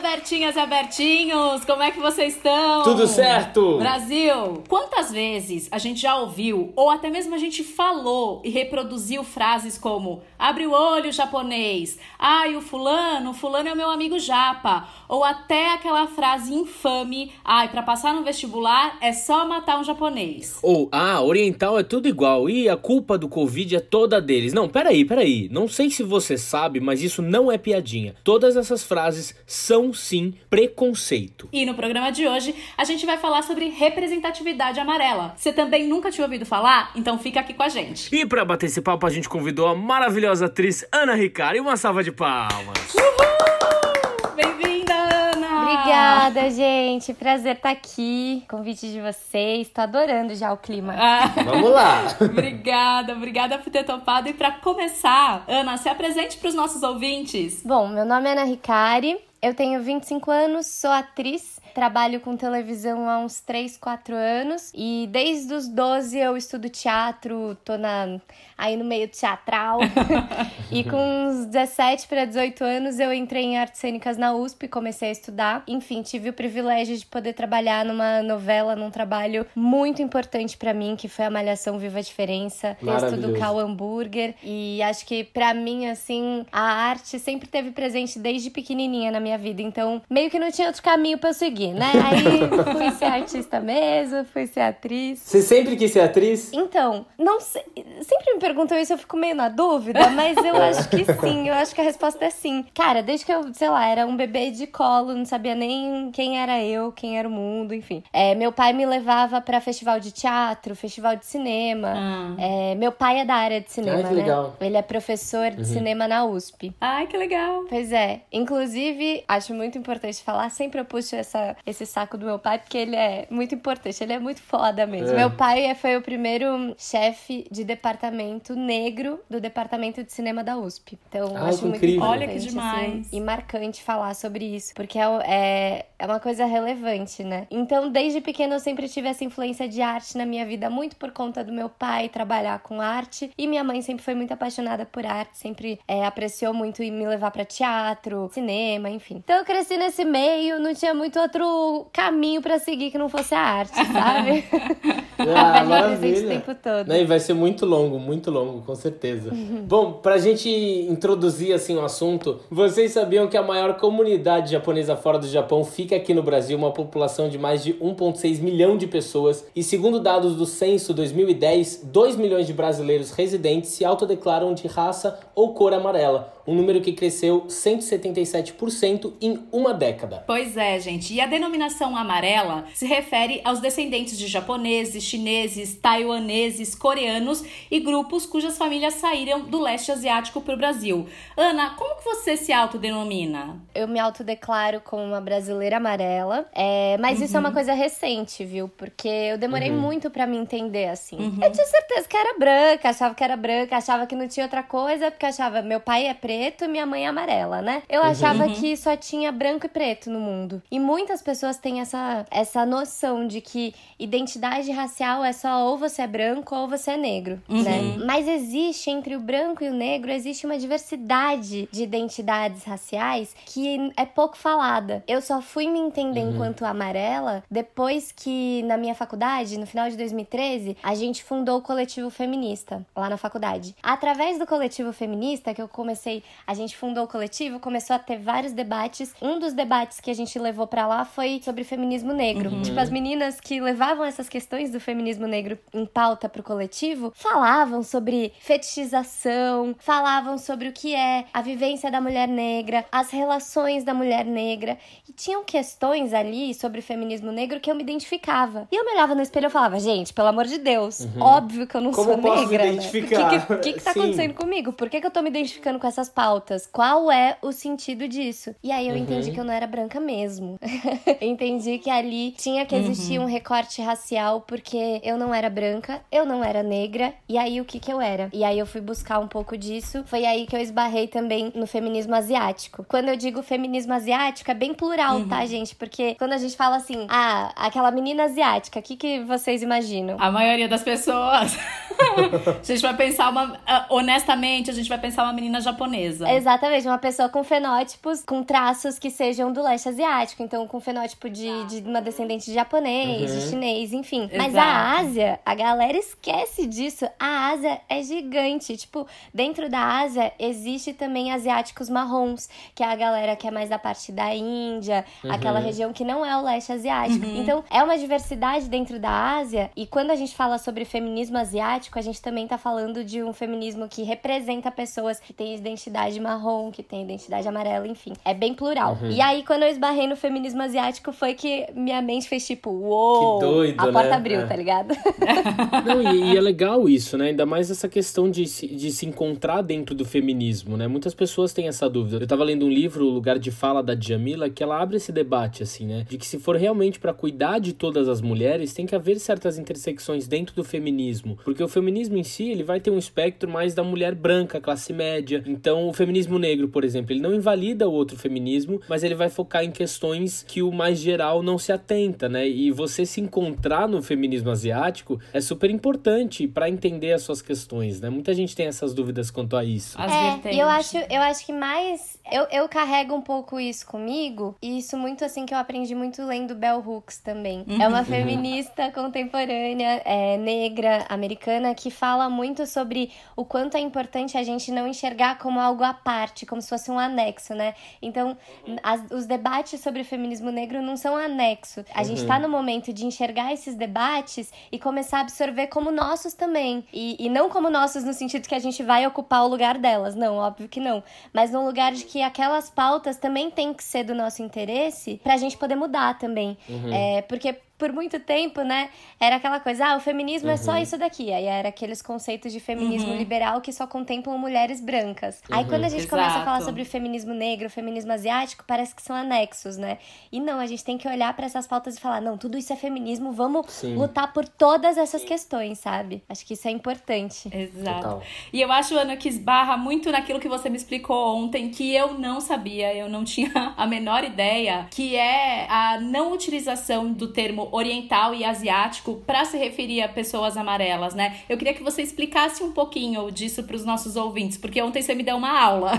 Bertinhas e Abertinhos! Como é que vocês estão? Tudo certo? Brasil! Quantas vezes a gente já ouviu, ou até mesmo a gente falou e reproduziu frases como abre o olho, japonês, ai, o fulano, o fulano é o meu amigo japa, ou até aquela frase infame, ai, para passar no vestibular é só matar um japonês. Ou, ah, oriental é tudo igual, e a culpa do Covid é toda deles. Não, peraí peraí, não sei se você sabe, mas isso não é piadinha. Todas essas frases são sim preconceito. E no programa de hoje a gente vai falar sobre representatividade amarela. Você também nunca tinha ouvido falar? Então fica aqui com a gente. E para bater esse papo a gente convidou a maravilhosa atriz Ana Ricari. Uma salva de palmas. Uhul! Bem-vinda! Obrigada, gente. Prazer estar aqui. Convite de vocês. Tô adorando já o clima. Ah. Vamos lá. obrigada, obrigada por ter topado. E para começar, Ana, se apresente para os nossos ouvintes. Bom, meu nome é Ana Ricari. Eu tenho 25 anos, sou atriz Trabalho com televisão há uns 3, 4 anos e desde os 12 eu estudo teatro, tô na, aí no meio teatral. e com uns 17 para 18 anos eu entrei em artes cênicas na USP, comecei a estudar. Enfim, tive o privilégio de poder trabalhar numa novela, num trabalho muito importante para mim, que foi a Malhação Viva a Diferença, texto do Cal Hamburger. E acho que para mim, assim, a arte sempre teve presente desde pequenininha na minha vida. Então, meio que não tinha outro caminho para seguir seguir, né? Aí fui ser artista mesmo, fui ser atriz. Você sempre quis ser atriz? Então, não sei. Sempre me perguntam isso, eu fico meio na dúvida, mas eu acho que sim. Eu acho que a resposta é sim. Cara, desde que eu, sei lá, era um bebê de colo, não sabia nem quem era eu, quem era o mundo, enfim. É, meu pai me levava para festival de teatro, festival de cinema. Ah. É, meu pai é da área de cinema, Ai, que né? Legal. Ele é professor de uhum. cinema na USP. Ai, que legal. Pois é. Inclusive, acho muito importante falar, sempre eu puxo essa esse saco do meu pai, porque ele é muito importante, ele é muito foda mesmo. É. Meu pai foi o primeiro chefe de departamento negro do departamento de cinema da USP. Então, Ai, acho muito incrível. importante. Olha que demais. Assim, e marcante falar sobre isso, porque é, é, é uma coisa relevante, né? Então, desde pequeno, eu sempre tive essa influência de arte na minha vida, muito por conta do meu pai trabalhar com arte. E minha mãe sempre foi muito apaixonada por arte, sempre é, apreciou muito me levar para teatro, cinema, enfim. Então, eu cresci nesse meio, não tinha muito outro outro caminho para seguir que não fosse a arte, sabe? Ah, maravilha. o tempo todo. E vai ser muito longo, muito longo, com certeza. Bom, pra gente introduzir assim o assunto, vocês sabiam que a maior comunidade japonesa fora do Japão fica aqui no Brasil, uma população de mais de 1,6 milhão de pessoas, e segundo dados do censo 2010, 2 milhões de brasileiros residentes se autodeclaram de raça ou cor amarela, um número que cresceu 177% em uma década. Pois é, gente. E a denominação amarela se refere aos descendentes de japoneses, chineses, taiwaneses, coreanos e grupos cujas famílias saíram do leste asiático para o Brasil. Ana, como que você se autodenomina? Eu me autodeclaro como uma brasileira amarela, é, mas uhum. isso é uma uhum. coisa recente, viu? Porque eu demorei uhum. muito para me entender assim. Uhum. Eu tinha certeza que era branca, achava que era branca, achava que não tinha outra coisa, porque achava meu pai é preto e minha mãe é amarela, né? Eu uhum. achava uhum. que só tinha branco e preto no mundo. E muitas pessoas têm essa, essa noção de que identidade racial é só ou você é branco ou você é negro, uhum. né? Mas existe entre o branco e o negro, existe uma diversidade de identidades raciais que é pouco falada. Eu só fui me entender uhum. enquanto amarela depois que na minha faculdade, no final de 2013, a gente fundou o coletivo feminista lá na faculdade. Através do coletivo feminista que eu comecei, a gente fundou o coletivo, começou a ter vários debates. Um dos debates que a gente levou para lá foi sobre feminismo negro. Uhum. Tipo, as meninas que levavam essas questões do feminismo negro em pauta pro coletivo falavam sobre fetichização, falavam sobre o que é a vivência da mulher negra, as relações da mulher negra. E tinham questões ali sobre o feminismo negro que eu me identificava. E eu me olhava no espelho e falava, gente, pelo amor de Deus, uhum. óbvio que eu não Como sou posso negra. Me identificar? Né? O que, que, que, que tá Sim. acontecendo comigo? Por que, que eu tô me identificando com essas pautas? Qual é o sentido disso? E aí eu uhum. entendi que eu não era branca mesmo. entendi que ali tinha que existir uhum. um recorte racial porque eu não era branca, eu não era negra, e aí o que que eu era? E aí eu fui buscar um pouco disso. Foi aí que eu esbarrei também no feminismo asiático. Quando eu digo feminismo asiático, é bem plural, uhum. tá, gente? Porque quando a gente fala assim, ah, aquela menina asiática, o que, que vocês imaginam? A maioria das pessoas. a gente vai pensar uma. Ah, honestamente, a gente vai pensar uma menina japonesa. Exatamente, uma pessoa com fenótipos, com traços que sejam do leste asiático. Então, com fenótipo de, de uma descendente de japonês, uhum. de chinês, enfim. Exato. Mas a Ásia, a galera esquece disso. A Ásia é gigante. Tipo, dentro da Ásia existe também asiáticos marrons, que é a galera que é mais da parte da Índia, uhum. aquela região que não é o leste asiático. Uhum. Então, é uma diversidade dentro da Ásia. E quando a gente fala sobre feminismo asiático, a gente também tá falando de um feminismo que representa pessoas que têm identidade marrom, que têm identidade amarela, enfim. É bem plural. Uhum. E aí, quando eu esbarrei no feminismo asiático, foi que minha mente fez tipo, uou! Que doido, a porta né? abriu, é. tá ligado? Não, e, e, é legal isso, né? Ainda mais essa questão de se, de se encontrar dentro do feminismo, né? Muitas pessoas têm essa dúvida. Eu tava lendo um livro, O Lugar de Fala, da Djamila, que ela abre esse debate, assim, né? De que se for realmente para cuidar de todas as mulheres, tem que haver certas intersecções dentro do feminismo. Porque o feminismo em si, ele vai ter um espectro mais da mulher branca, classe média. Então, o feminismo negro, por exemplo, ele não invalida o outro feminismo, mas ele vai focar em questões que o mais geral não se atenta, né? E você se encontrar no feminismo asiático é super importante para entender as suas questões, né? Muita gente tem essas dúvidas quanto a isso. As é, e eu acho, eu acho que mais eu, eu carrego um pouco isso comigo, e isso muito assim que eu aprendi muito lendo Bell Hooks também. É uma uhum. feminista contemporânea, é, negra, americana, que fala muito sobre o quanto é importante a gente não enxergar como algo à parte, como se fosse um anexo, né? Então, as, os debates sobre o feminismo negro não são anexo. A uhum. gente tá no momento de enxergar esses debates e começar a absorver como nossos também. E, e não como nossos no sentido que a gente vai ocupar o lugar delas, não, óbvio que não. Mas no lugar de que aquelas pautas também têm que ser do nosso interesse pra gente poder mudar também. Uhum. É, porque por muito tempo, né, era aquela coisa, ah, o feminismo uhum. é só uhum. isso daqui. Aí era aqueles conceitos de feminismo uhum. liberal que só contemplam mulheres brancas. Uhum. Aí quando a gente Exato. começa a falar sobre o feminismo negro, o feminismo asiático, parece que são anexos, né? E não, a gente tem que olhar para essas pautas e falar, não, tudo isso é feminismo, vamos Sim. lutar por todas essas questões, sabe? Acho que isso é importante. Exato. Total. E eu acho, Ana, que esbarra muito naquilo que você me explicou ontem, que eu não sabia, eu não tinha a menor ideia, que é a não utilização do termo oriental e asiático para se referir a pessoas amarelas, né? Eu queria que você explicasse um pouquinho disso para os nossos ouvintes, porque ontem você me deu uma aula.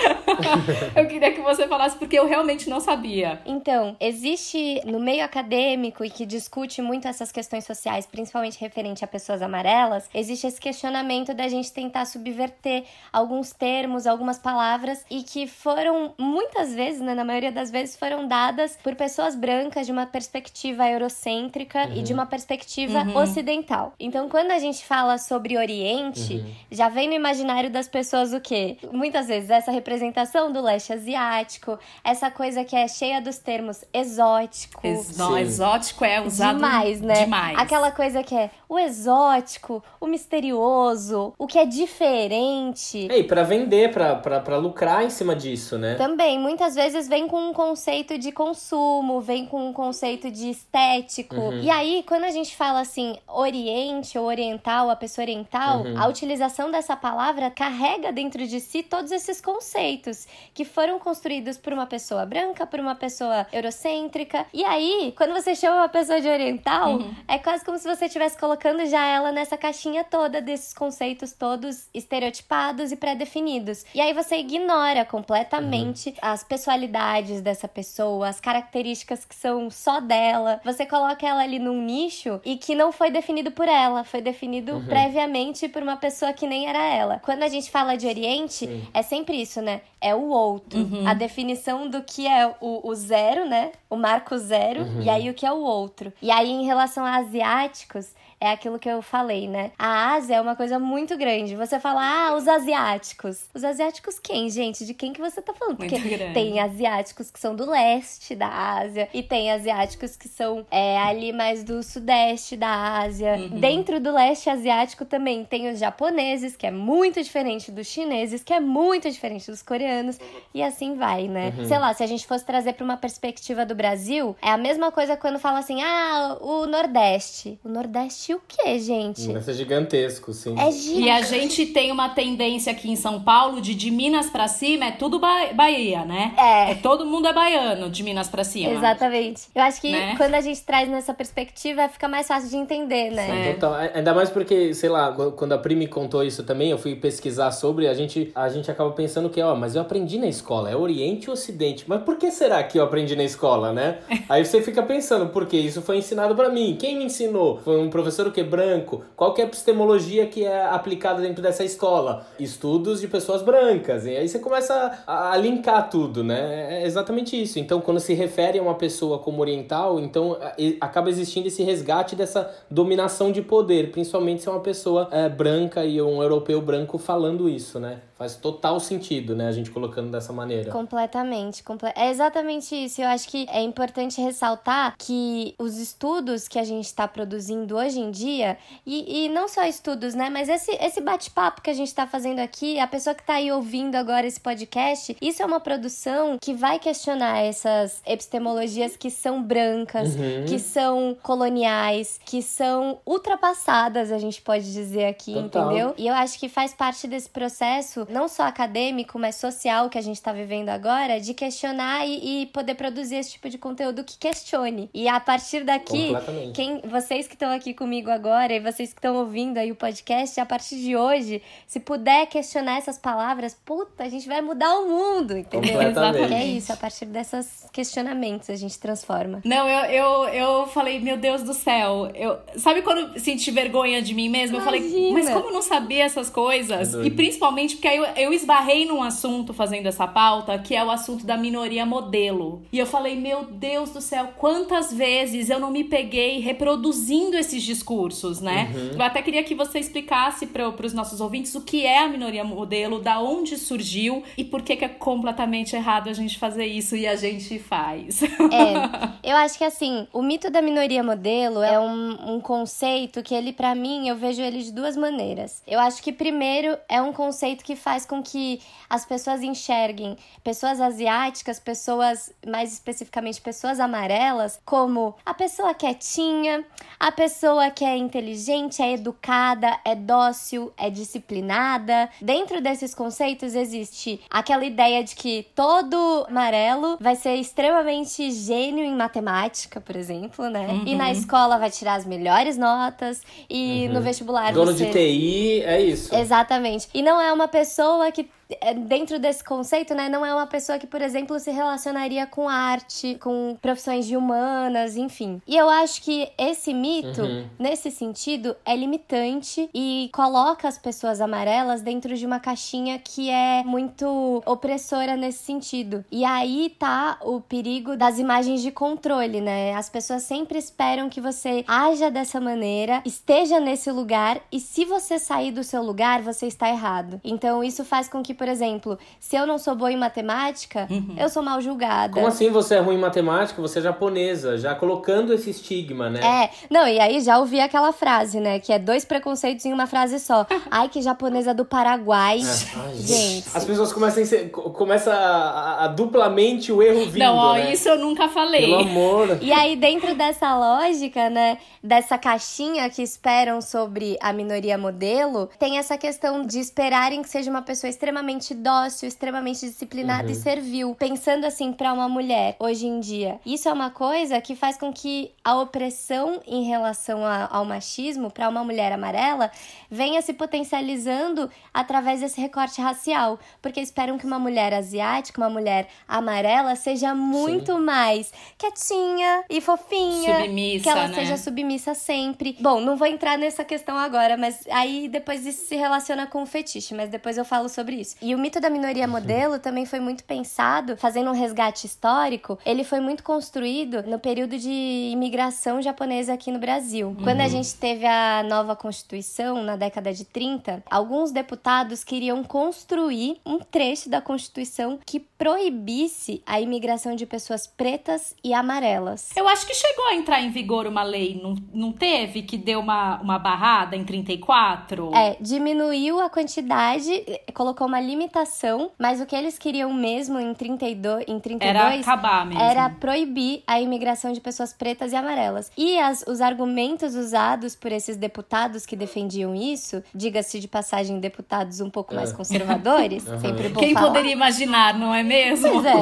eu queria que você falasse porque eu realmente não sabia. Então, existe no meio acadêmico e que discute muito essas questões sociais, principalmente referente a pessoas amarelas, existe esse questionamento da gente tentar subverter alguns termos, algumas palavras e que foram muitas vezes, né, na maioria das vezes foram dadas por pessoas brancas de uma perspectiva perspectiva eurocêntrica uhum. e de uhum. uma perspectiva uhum. ocidental. Então, quando a gente fala sobre Oriente, uhum. já vem no imaginário das pessoas o quê? Muitas vezes essa representação do leste asiático, essa coisa que é cheia dos termos exótico. Ex não, exótico é usado demais, né? Demais. Aquela coisa que é o exótico, o misterioso, o que é diferente. É, e pra vender, pra lucrar em cima disso, né? Também, muitas vezes vem com um conceito de consumo, vem com um conceito de estético. Uhum. E aí, quando a gente fala assim, oriente ou oriental, a pessoa oriental, uhum. a utilização dessa palavra carrega dentro de si todos esses conceitos que foram construídos por uma pessoa branca, por uma pessoa eurocêntrica. E aí, quando você chama uma pessoa de oriental, uhum. é quase como se você estivesse colocando já ela nessa caixinha toda desses conceitos todos estereotipados e pré-definidos. E aí você ignora completamente uhum. as pessoalidades dessa pessoa, as características que são só dela você coloca ela ali num nicho e que não foi definido por ela, foi definido uhum. previamente por uma pessoa que nem era ela. Quando a gente fala de Oriente, Sim. é sempre isso, né? É o outro. Uhum. A definição do que é o, o zero, né? O marco zero, uhum. e aí o que é o outro. E aí, em relação a asiáticos, é aquilo que eu falei, né? A Ásia é uma coisa muito grande. Você fala, ah, os asiáticos. Os asiáticos quem, gente? De quem que você tá falando? Porque tem asiáticos que são do leste da Ásia e tem asiáticos que são é, ali mais do sudeste da Ásia. Uhum. Dentro do leste asiático também tem os japoneses, que é muito diferente dos chineses, que é muito diferente dos coreanos. E assim vai, né? Uhum. Sei lá, se a gente fosse trazer pra uma perspectiva do Brasil, é a mesma coisa quando fala assim, ah, o Nordeste. O Nordeste o quê, gente? Vai ser gigantesco, sim. É gigante. E a gente tem uma tendência aqui em São Paulo de de Minas pra cima é tudo ba Bahia, né? É. é. Todo mundo é baiano de Minas pra cima. Exatamente. Eu acho que né? quando a gente traz nessa perspectiva, fica mais fácil de entender, né? Sim, total. Ainda mais porque, sei lá, quando a Pri me contou isso também, eu fui pesquisar sobre, a gente, a gente acaba pensando que, ó, mas eu aprendi na escola, é Oriente ou Ocidente? Mas por que será que eu aprendi na escola, né? Aí você fica pensando, por que isso foi ensinado para mim? Quem me ensinou? Foi um professor o que branco? Qual que é a epistemologia que é aplicada dentro dessa escola? Estudos de pessoas brancas. E aí você começa a, a linkar tudo, né? É exatamente isso. Então, quando se refere a uma pessoa como oriental, então acaba existindo esse resgate dessa dominação de poder, principalmente se é uma pessoa é, branca e um europeu branco falando isso, né? Faz total sentido, né? A gente colocando dessa maneira. Completamente. Comple é exatamente isso. Eu acho que é importante ressaltar que os estudos que a gente está produzindo hoje em dia, e, e não só estudos, né? Mas esse, esse bate-papo que a gente está fazendo aqui, a pessoa que está aí ouvindo agora esse podcast, isso é uma produção que vai questionar essas epistemologias que são brancas, uhum. que são coloniais, que são ultrapassadas, a gente pode dizer aqui, Total. entendeu? E eu acho que faz parte desse processo não só acadêmico, mas social que a gente está vivendo agora, de questionar e, e, poder produzir esse tipo de conteúdo que questione. E a partir daqui, quem vocês que estão aqui comigo agora e vocês que estão ouvindo aí o podcast, a partir de hoje, se puder questionar essas palavras, puta, a gente vai mudar o mundo, entendeu? Exatamente. É isso, a partir desses questionamentos a gente transforma. Não, eu, eu, eu falei, meu Deus do céu, eu, sabe quando senti vergonha de mim mesma? Imagina. Eu falei, mas como eu não sabia essas coisas? É e principalmente porque aí eu, eu esbarrei num assunto fazendo essa pauta, que é o assunto da minoria modelo. E eu falei, meu Deus do céu, quantas vezes eu não me peguei reproduzindo esses discursos, né? Uhum. Eu até queria que você explicasse para os nossos ouvintes o que é a minoria modelo, da onde surgiu e por que, que é completamente errado a gente fazer isso e a gente faz. É, eu acho que assim, o mito da minoria modelo é um, um conceito que ele, para mim, eu vejo ele de duas maneiras. Eu acho que primeiro é um conceito que faz com que as pessoas enxerguem pessoas asiáticas, pessoas, mais especificamente pessoas amarelas, como a pessoa quietinha, a pessoa que é inteligente, é educada, é dócil, é disciplinada. Dentro desses conceitos existe aquela ideia de que todo amarelo vai ser extremamente gênio em matemática, por exemplo, né? Uhum. E na escola vai tirar as melhores notas e uhum. no vestibular Dono você... de TI, é isso. Exatamente. E não é uma pessoa que é, dentro desse conceito, né, não é uma pessoa que, por exemplo, se relacionaria com arte, com profissões de humanas, enfim. E eu acho que esse mito, uhum. nesse sentido, é limitante e coloca as pessoas amarelas dentro de uma caixinha que é muito opressora nesse sentido. E aí tá o perigo das imagens de controle, né? As pessoas sempre esperam que você haja dessa maneira, esteja nesse lugar e se você sair do seu lugar, você está errado. Então isso faz com que por exemplo, se eu não sou boa em matemática, uhum. eu sou mal julgada. Como assim você é ruim em matemática? Você é japonesa, já colocando esse estigma, né? É, não, e aí já ouvi aquela frase, né? Que é dois preconceitos em uma frase só. Ai, que japonesa do Paraguai. É. Ai, gente. As pessoas começam a, ser, começa a, a, duplamente o erro vindo, Não, ó, né? isso eu nunca falei. Pelo amor. E aí, dentro dessa lógica, né? Dessa caixinha que esperam sobre a minoria modelo, tem essa questão de esperarem que seja uma pessoa extremamente extremamente dócil, extremamente disciplinada uhum. e servil. Pensando assim para uma mulher hoje em dia. Isso é uma coisa que faz com que a opressão em relação a, ao machismo para uma mulher amarela venha se potencializando através desse recorte racial, porque esperam que uma mulher asiática, uma mulher amarela seja muito Sim. mais quietinha e fofinha, submissa, que ela né? seja submissa sempre. Bom, não vou entrar nessa questão agora, mas aí depois isso se relaciona com o fetiche, mas depois eu falo sobre isso. E o mito da minoria modelo também foi muito pensado, fazendo um resgate histórico, ele foi muito construído no período de imigração japonesa aqui no Brasil. Uhum. Quando a gente teve a nova Constituição, na década de 30, alguns deputados queriam construir um trecho da Constituição que proibisse a imigração de pessoas pretas e amarelas. Eu acho que chegou a entrar em vigor uma lei, não, não teve? Que deu uma, uma barrada em 34? É, diminuiu a quantidade, colocou uma limitação, mas o que eles queriam mesmo em 32, em 32 era acabar mesmo. Era proibir a imigração de pessoas pretas e amarelas. E as, os argumentos usados por esses deputados que defendiam isso, diga-se de passagem, deputados um pouco é. mais conservadores, uhum. sempre bom Quem falar. poderia imaginar, não é mesmo? Pois é.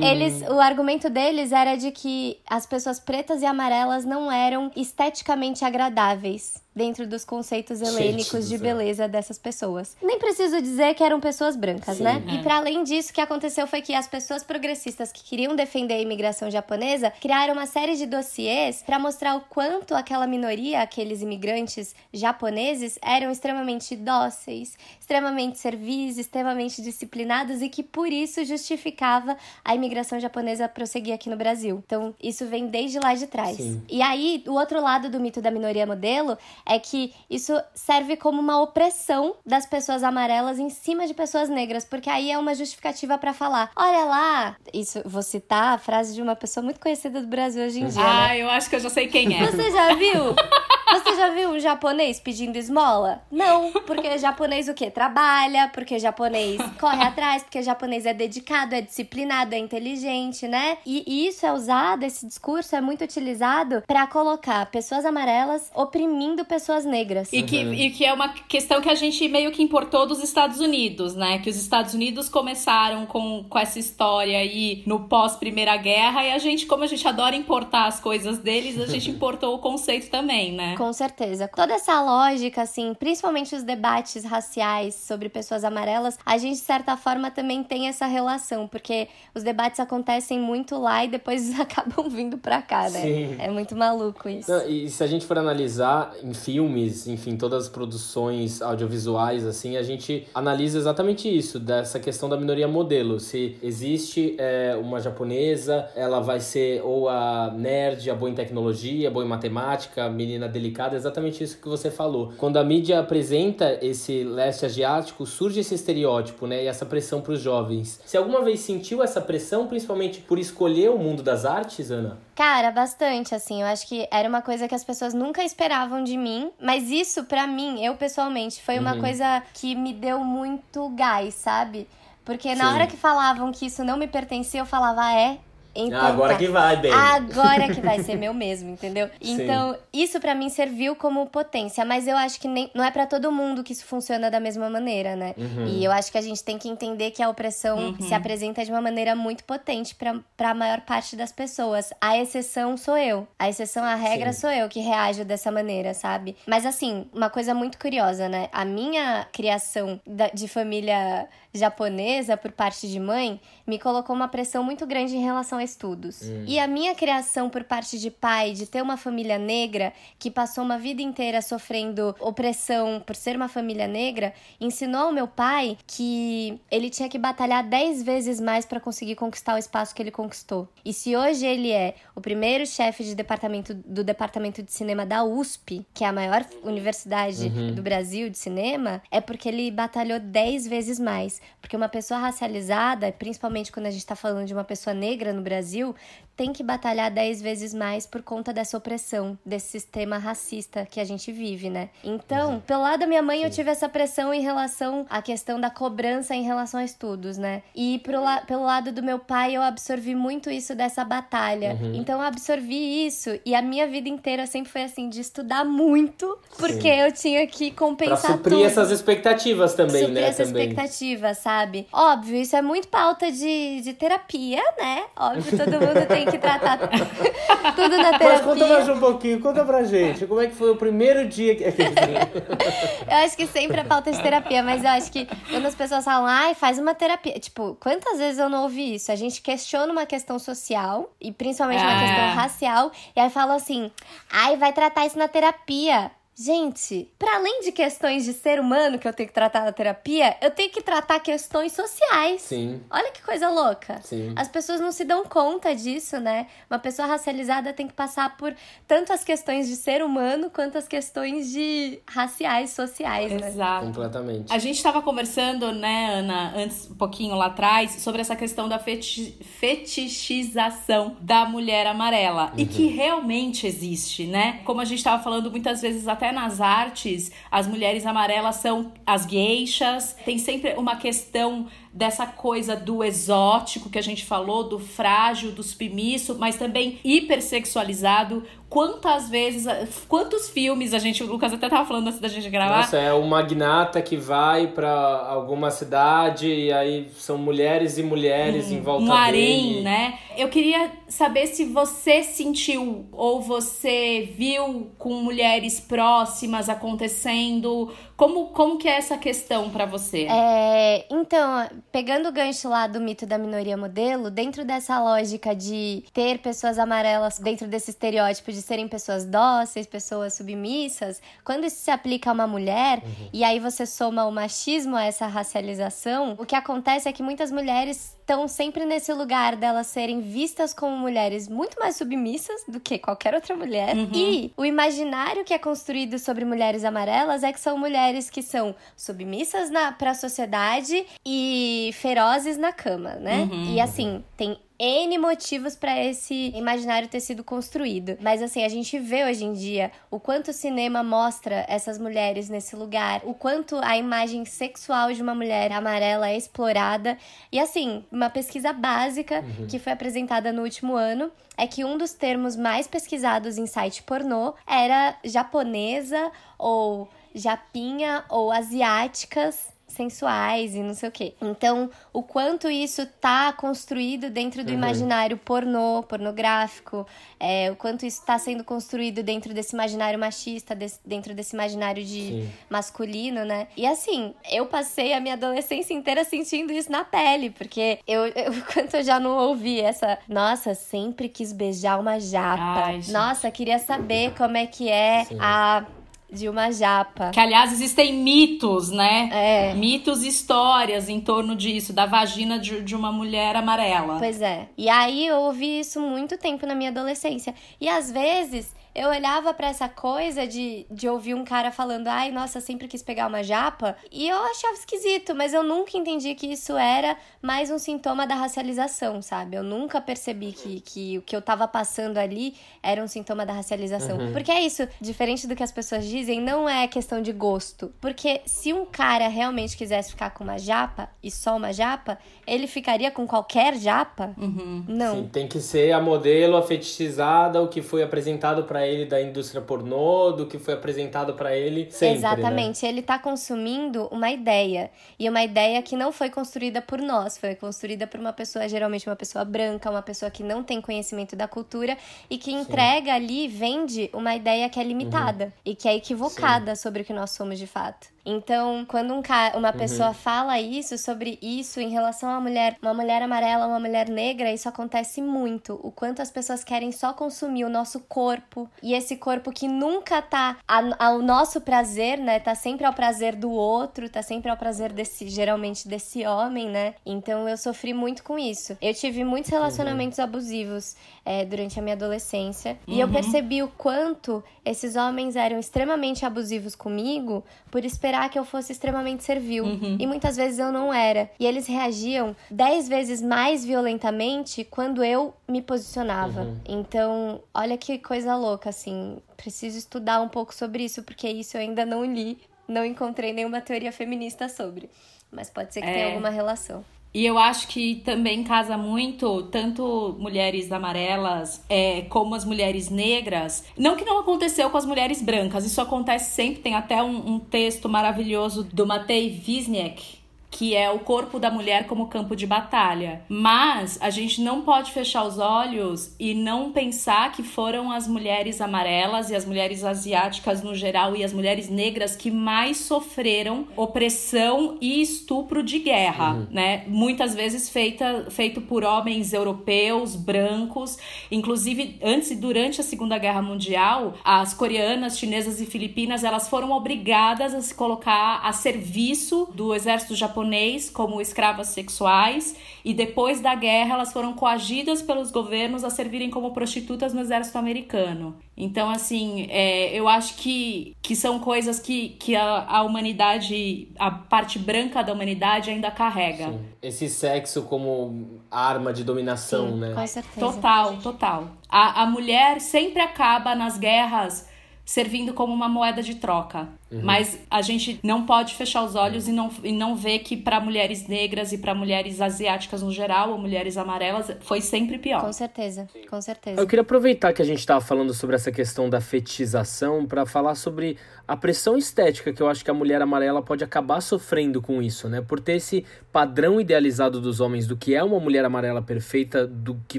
Eles, o argumento deles era de que as pessoas pretas e amarelas não eram esteticamente agradáveis dentro dos conceitos helênicos de beleza dessas pessoas. Nem preciso dizer que eram pessoas brancas, Sim, né? É. E para além disso, o que aconteceu foi que as pessoas progressistas que queriam defender a imigração japonesa criaram uma série de dossiês para mostrar o quanto aquela minoria, aqueles imigrantes japoneses, eram extremamente dóceis, extremamente servis, extremamente disciplinados e que por isso justificava a imigração japonesa prosseguir aqui no Brasil. Então, isso vem desde lá de trás. Sim. E aí, o outro lado do mito da minoria modelo é que isso serve como uma opressão das pessoas amarelas em cima de pessoas negras, porque aí é uma justificativa para falar: olha lá, isso vou citar a frase de uma pessoa muito conhecida do Brasil hoje em dia. Ah, né? eu acho que eu já sei quem é. Você já viu? Você já viu um japonês pedindo esmola? Não, porque japonês o quê? Trabalha, porque japonês corre atrás, porque japonês é dedicado, é disciplinado, é inteligente, né? E isso é usado, esse discurso é muito utilizado para colocar pessoas amarelas oprimindo pessoas negras. E que, uhum. e que é uma questão que a gente meio que importou dos Estados Unidos, né? Que os Estados Unidos começaram com, com essa história aí no pós-Primeira Guerra e a gente, como a gente adora importar as coisas deles, a gente importou o conceito também, né? Com certeza. Toda essa lógica, assim, principalmente os debates raciais sobre pessoas amarelas, a gente, de certa forma, também tem essa relação, porque os debates acontecem muito lá e depois acabam vindo pra cá, né? Sim. É muito maluco isso. Não, e se a gente for analisar em filmes, enfim, todas as produções audiovisuais, assim, a gente analisa exatamente isso, dessa questão da minoria modelo. Se existe é, uma japonesa, ela vai ser ou a nerd, a boa em tecnologia, boa em matemática, a menina delicada é exatamente isso que você falou. Quando a mídia apresenta esse leste asiático, surge esse estereótipo, né? E essa pressão para os jovens. Você alguma vez sentiu essa pressão, principalmente por escolher o mundo das artes, Ana? Cara, bastante, assim. Eu acho que era uma coisa que as pessoas nunca esperavam de mim. Mas isso, para mim, eu pessoalmente, foi uma uhum. coisa que me deu muito gás, sabe? Porque na Sim. hora que falavam que isso não me pertencia, eu falava, ah, é, então, agora tá. que vai, bem. Agora que vai ser meu mesmo, entendeu? Então, Sim. isso para mim serviu como potência, mas eu acho que nem, não é para todo mundo que isso funciona da mesma maneira, né? Uhum. E eu acho que a gente tem que entender que a opressão uhum. se apresenta de uma maneira muito potente para a maior parte das pessoas. A exceção sou eu. A exceção à regra Sim. sou eu que reajo dessa maneira, sabe? Mas assim, uma coisa muito curiosa, né? A minha criação de família japonesa por parte de mãe me colocou uma pressão muito grande em relação a estudos. Hum. E a minha criação por parte de pai, de ter uma família negra que passou uma vida inteira sofrendo opressão por ser uma família negra, ensinou ao meu pai que ele tinha que batalhar dez vezes mais para conseguir conquistar o espaço que ele conquistou. E se hoje ele é o primeiro chefe de departamento do departamento de cinema da USP, que é a maior universidade uhum. do Brasil de cinema, é porque ele batalhou dez vezes mais. Porque uma pessoa racializada, principalmente quando a gente está falando de uma pessoa negra no Brasil, tem que batalhar dez vezes mais por conta dessa opressão, desse sistema racista que a gente vive, né? Então, uhum. pelo lado da minha mãe, Sim. eu tive essa pressão em relação à questão da cobrança em relação a estudos, né? E la pelo lado do meu pai, eu absorvi muito isso dessa batalha. Uhum. Então, eu absorvi isso e a minha vida inteira sempre foi assim, de estudar muito, porque Sim. eu tinha que compensar pra suprir tudo. essas expectativas também, suprir né? essa também. expectativa, sabe? Óbvio, isso é muito pauta de, de terapia, né? Óbvio, todo mundo tem que tratar tudo na terapia. Mas conta mais um pouquinho, conta pra gente. Como é que foi o primeiro dia que. eu acho que sempre é pauta de terapia, mas eu acho que quando as pessoas falam, ai, faz uma terapia. Tipo, quantas vezes eu não ouvi isso? A gente questiona uma questão social, e principalmente uma questão é. racial, e aí fala assim, ai, vai tratar isso na terapia. Gente, para além de questões de ser humano que eu tenho que tratar na terapia, eu tenho que tratar questões sociais. Sim. Olha que coisa louca. Sim. As pessoas não se dão conta disso, né? Uma pessoa racializada tem que passar por tanto as questões de ser humano quanto as questões de raciais, sociais, né? Exato. Completamente. A gente estava conversando, né, Ana, antes, um pouquinho lá atrás, sobre essa questão da feti fetichização da mulher amarela. Uhum. E que realmente existe, né? Como a gente estava falando muitas vezes até nas artes, as mulheres amarelas são as gueixas. Tem sempre uma questão dessa coisa do exótico que a gente falou, do frágil, do submisso, mas também hipersexualizado. Quantas vezes, quantos filmes a gente, o Lucas até tava falando antes da gente gravar. Nossa, é o magnata que vai para alguma cidade e aí são mulheres e mulheres hum, em volta um dele. harém, né? Eu queria saber se você sentiu ou você viu com mulheres próximas acontecendo, como, como que é essa questão para você? É, então, pegando o gancho lá do mito da minoria modelo, dentro dessa lógica de ter pessoas amarelas dentro desse estereótipo de serem pessoas dóceis, pessoas submissas, quando isso se aplica a uma mulher uhum. e aí você soma o machismo a essa racialização, o que acontece é que muitas mulheres estão sempre nesse lugar delas serem vistas como mulheres muito mais submissas do que qualquer outra mulher. Uhum. E o imaginário que é construído sobre mulheres amarelas é que são mulheres que são submissas para a sociedade e ferozes na cama, né? Uhum. E assim, tem N motivos para esse imaginário ter sido construído. Mas assim, a gente vê hoje em dia o quanto o cinema mostra essas mulheres nesse lugar, o quanto a imagem sexual de uma mulher amarela é explorada. E assim, uma pesquisa básica uhum. que foi apresentada no último ano é que um dos termos mais pesquisados em site pornô era japonesa ou japinha ou asiáticas sensuais e não sei o quê. Então, o quanto isso tá construído dentro do uhum. imaginário pornô, pornográfico, é, o quanto isso está sendo construído dentro desse imaginário machista, desse, dentro desse imaginário de Sim. masculino, né? E assim, eu passei a minha adolescência inteira sentindo isso na pele, porque eu, eu quanto eu já não ouvi essa, nossa, sempre quis beijar uma japa. Ai, nossa, queria saber como é que é Sim. a de uma japa. Que, aliás, existem mitos, né? É. Mitos e histórias em torno disso, da vagina de, de uma mulher amarela. Pois é. E aí eu ouvi isso muito tempo na minha adolescência. E às vezes eu olhava para essa coisa de, de ouvir um cara falando, ai, nossa, sempre quis pegar uma japa, e eu achava esquisito, mas eu nunca entendi que isso era mais um sintoma da racialização, sabe? Eu nunca percebi que, que o que eu tava passando ali era um sintoma da racialização. Uhum. Porque é isso, diferente do que as pessoas dizem, não é questão de gosto. Porque se um cara realmente quisesse ficar com uma japa, e só uma japa, ele ficaria com qualquer japa? Uhum. Não. Sim, tem que ser a modelo, a fetichizada, o que foi apresentado para ele da indústria pornô, do que foi apresentado para ele sempre, né? Exatamente, né? ele tá consumindo uma ideia, e uma ideia que não foi construída por nós, foi construída por uma pessoa, geralmente uma pessoa branca, uma pessoa que não tem conhecimento da cultura e que entrega Sim. ali, vende uma ideia que é limitada uhum. e que é equivocada Sim. sobre o que nós somos de fato. Então, quando um cara, uma uhum. pessoa uhum. fala isso sobre isso em relação a mulher, uma mulher amarela, uma mulher negra, isso acontece muito. O quanto as pessoas querem só consumir o nosso corpo e esse corpo que nunca tá ao nosso prazer, né? Tá sempre ao prazer do outro, tá sempre ao prazer desse, geralmente desse homem, né? Então eu sofri muito com isso. Eu tive muitos relacionamentos uhum. abusivos é, durante a minha adolescência uhum. e eu uhum. percebi o quanto esses homens eram extremamente abusivos comigo por esperar esperar que eu fosse extremamente servil. Uhum. E muitas vezes eu não era. E eles reagiam dez vezes mais violentamente quando eu me posicionava. Uhum. Então, olha que coisa louca, assim. Preciso estudar um pouco sobre isso, porque isso eu ainda não li. Não encontrei nenhuma teoria feminista sobre. Mas pode ser que é. tenha alguma relação. E eu acho que também casa muito, tanto mulheres amarelas é, como as mulheres negras. Não que não aconteceu com as mulheres brancas, isso acontece sempre. Tem até um, um texto maravilhoso do Matei Wisniewski, que é o corpo da mulher como campo de batalha. Mas a gente não pode fechar os olhos e não pensar que foram as mulheres amarelas e as mulheres asiáticas no geral e as mulheres negras que mais sofreram opressão e estupro de guerra, uhum. né? Muitas vezes feita, feito por homens europeus, brancos, inclusive antes e durante a Segunda Guerra Mundial, as coreanas, chinesas e filipinas, elas foram obrigadas a se colocar a serviço do exército japonês como escravas sexuais e depois da guerra elas foram coagidas pelos governos a servirem como prostitutas no exército americano. Então, assim, é, eu acho que, que são coisas que, que a, a humanidade, a parte branca da humanidade ainda carrega. Sim. Esse sexo como arma de dominação, Sim, né? Com certeza. Total, total. A, a mulher sempre acaba nas guerras servindo como uma moeda de troca. Uhum. Mas a gente não pode fechar os olhos e, não, e não ver que para mulheres negras e para mulheres asiáticas no geral, ou mulheres amarelas, foi sempre pior. Com certeza, com certeza. Eu queria aproveitar que a gente estava falando sobre essa questão da fetização para falar sobre a pressão estética que eu acho que a mulher amarela pode acabar sofrendo com isso, né? Por ter esse padrão idealizado dos homens do que é uma mulher amarela perfeita, do que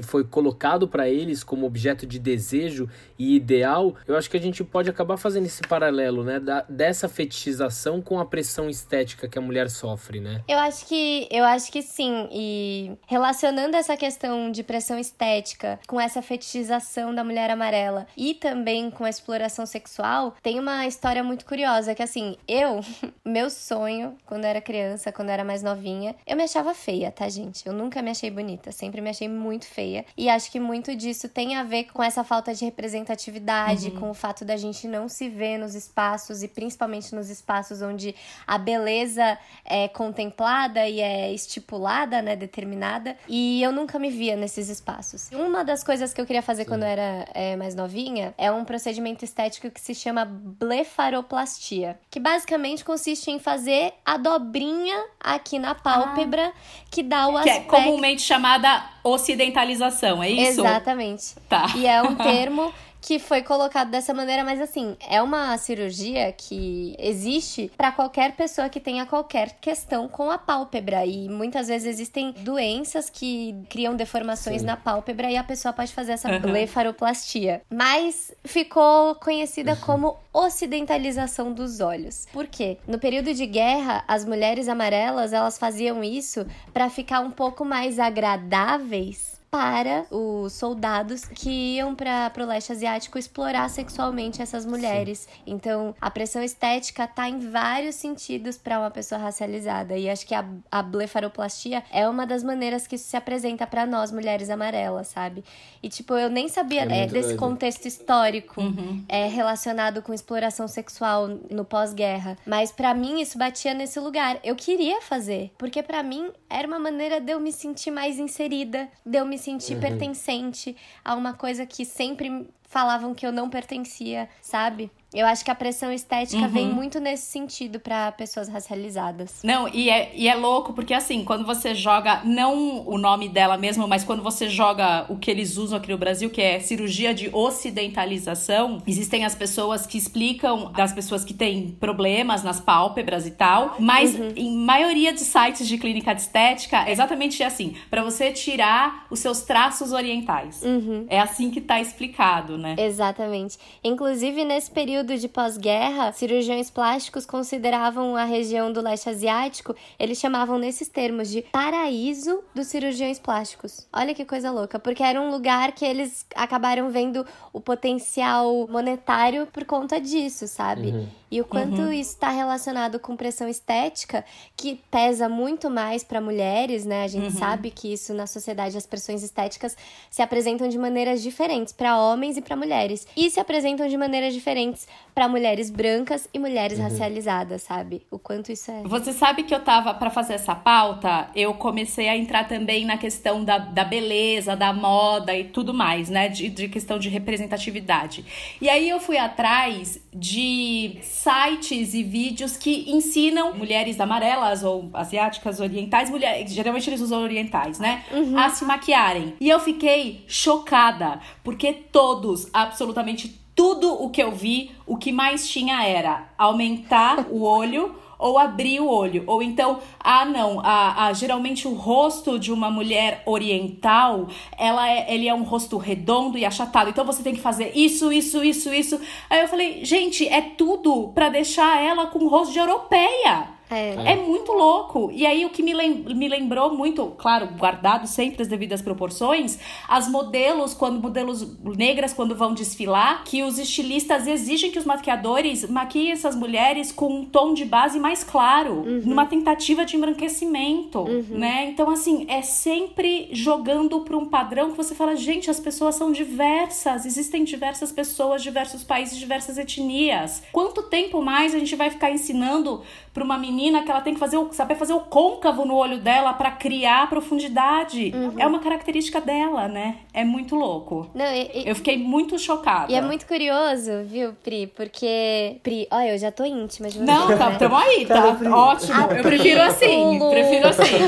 foi colocado para eles como objeto de desejo e ideal, eu acho que a gente pode acabar fazendo esse paralelo, né? Da, dessa fetichização com a pressão estética que a mulher sofre, né? Eu acho que eu acho que sim. E relacionando essa questão de pressão estética com essa fetichização da mulher amarela e também com a exploração sexual, tem uma história muito curiosa que assim, eu, meu sonho quando era criança, quando era mais novinha, eu me achava feia, tá, gente? Eu nunca me achei bonita, sempre me achei muito feia. E acho que muito disso tem a ver com essa falta de representatividade, uhum. com o fato da gente não se ver nos espaços e principalmente principalmente nos espaços onde a beleza é contemplada e é estipulada, né, determinada. E eu nunca me via nesses espaços. Uma das coisas que eu queria fazer Sim. quando eu era é, mais novinha é um procedimento estético que se chama blefaroplastia, que basicamente consiste em fazer a dobrinha aqui na pálpebra ah. que dá o aspecto... Que é comumente chamada ocidentalização, é isso? Exatamente. Tá. E é um termo que foi colocado dessa maneira, mas assim, é uma cirurgia que existe para qualquer pessoa que tenha qualquer questão com a pálpebra e muitas vezes existem doenças que criam deformações Sim. na pálpebra e a pessoa pode fazer essa uhum. blefaroplastia. Mas ficou conhecida como ocidentalização dos olhos. Por quê? No período de guerra, as mulheres amarelas, elas faziam isso para ficar um pouco mais agradáveis para os soldados que iam para o leste asiático explorar sexualmente essas mulheres. Sim. Então, a pressão estética tá em vários sentidos para uma pessoa racializada. E acho que a, a blefaroplastia é uma das maneiras que isso se apresenta para nós, mulheres amarelas, sabe? E, tipo, eu nem sabia é é, desse doido. contexto histórico uhum. é, relacionado com exploração sexual no pós-guerra. Mas para mim, isso batia nesse lugar. Eu queria fazer, porque para mim era uma maneira de eu me sentir mais inserida, de eu me sentir uhum. pertencente a uma coisa que sempre falavam que eu não pertencia, sabe? Eu acho que a pressão estética uhum. vem muito nesse sentido para pessoas racializadas. Não, e é, e é louco, porque assim, quando você joga, não o nome dela mesmo, mas quando você joga o que eles usam aqui no Brasil, que é cirurgia de ocidentalização, existem as pessoas que explicam das pessoas que têm problemas nas pálpebras e tal, mas uhum. em maioria de sites de clínica de estética, é exatamente assim, para você tirar os seus traços orientais. Uhum. É assim que tá explicado, né? Exatamente. Inclusive, nesse período período de pós-guerra, cirurgiões plásticos consideravam a região do leste asiático, eles chamavam nesses termos de paraíso dos cirurgiões plásticos. Olha que coisa louca, porque era um lugar que eles acabaram vendo o potencial monetário por conta disso, sabe? Uhum. E o quanto uhum. isso está relacionado com pressão estética, que pesa muito mais para mulheres, né? A gente uhum. sabe que isso na sociedade, as pressões estéticas se apresentam de maneiras diferentes para homens e para mulheres. E se apresentam de maneiras diferentes para mulheres brancas e mulheres uhum. racializadas, sabe? O quanto isso é. Você sabe que eu tava, para fazer essa pauta, eu comecei a entrar também na questão da, da beleza, da moda e tudo mais, né? De, de questão de representatividade. E aí eu fui atrás de sites e vídeos que ensinam mulheres amarelas ou asiáticas, orientais, mulheres, geralmente eles usam orientais, né? Uhum. A se maquiarem. E eu fiquei chocada, porque todos, absolutamente tudo o que eu vi, o que mais tinha era aumentar o olho ou abrir o olho. Ou então, ah, não, a, a, geralmente o rosto de uma mulher oriental, ela é, ele é um rosto redondo e achatado. Então você tem que fazer isso, isso, isso, isso. Aí eu falei, gente, é tudo para deixar ela com o rosto de europeia. É. é muito louco. E aí, o que me, lem me lembrou muito, claro, guardado sempre as devidas proporções, as modelos, quando modelos negras, quando vão desfilar, que os estilistas exigem que os maquiadores maquiem essas mulheres com um tom de base mais claro, uhum. numa tentativa de embranquecimento, uhum. né? Então, assim, é sempre jogando para um padrão que você fala, gente, as pessoas são diversas, existem diversas pessoas, diversos países, diversas etnias. Quanto tempo mais a gente vai ficar ensinando para uma menina que ela tem que fazer o, saber fazer o côncavo no olho dela para criar profundidade. Uhum. É uma característica dela, né? É muito louco. Não, e, e, eu fiquei muito chocada. E é muito curioso, viu, Pri? Porque. Pri, olha, eu já tô íntima de você. Não, tá, tamo aí, tá? Ótimo. Eu prefiro assim. Prefiro assim.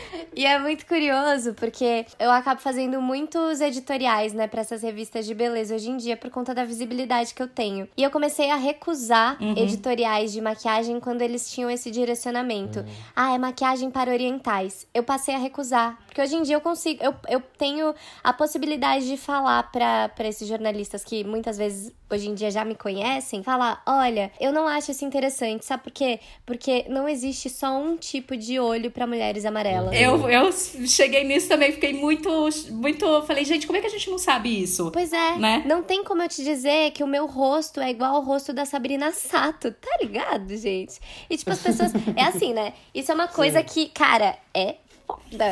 E é muito curioso, porque eu acabo fazendo muitos editoriais, né, pra essas revistas de beleza hoje em dia, por conta da visibilidade que eu tenho. E eu comecei a recusar uhum. editoriais de maquiagem quando eles tinham esse direcionamento. Uhum. Ah, é maquiagem para orientais. Eu passei a recusar. Porque hoje em dia eu consigo, eu, eu tenho a possibilidade de falar para esses jornalistas que muitas vezes hoje em dia já me conhecem, falar: olha, eu não acho isso interessante, sabe por quê? Porque não existe só um tipo de olho para mulheres amarelas. Eu, eu cheguei nisso também, fiquei muito, muito. Falei, gente, como é que a gente não sabe isso? Pois é, né? Não tem como eu te dizer que o meu rosto é igual ao rosto da Sabrina Sato, tá ligado, gente? E tipo, as pessoas. é assim, né? Isso é uma coisa Sim. que, cara, é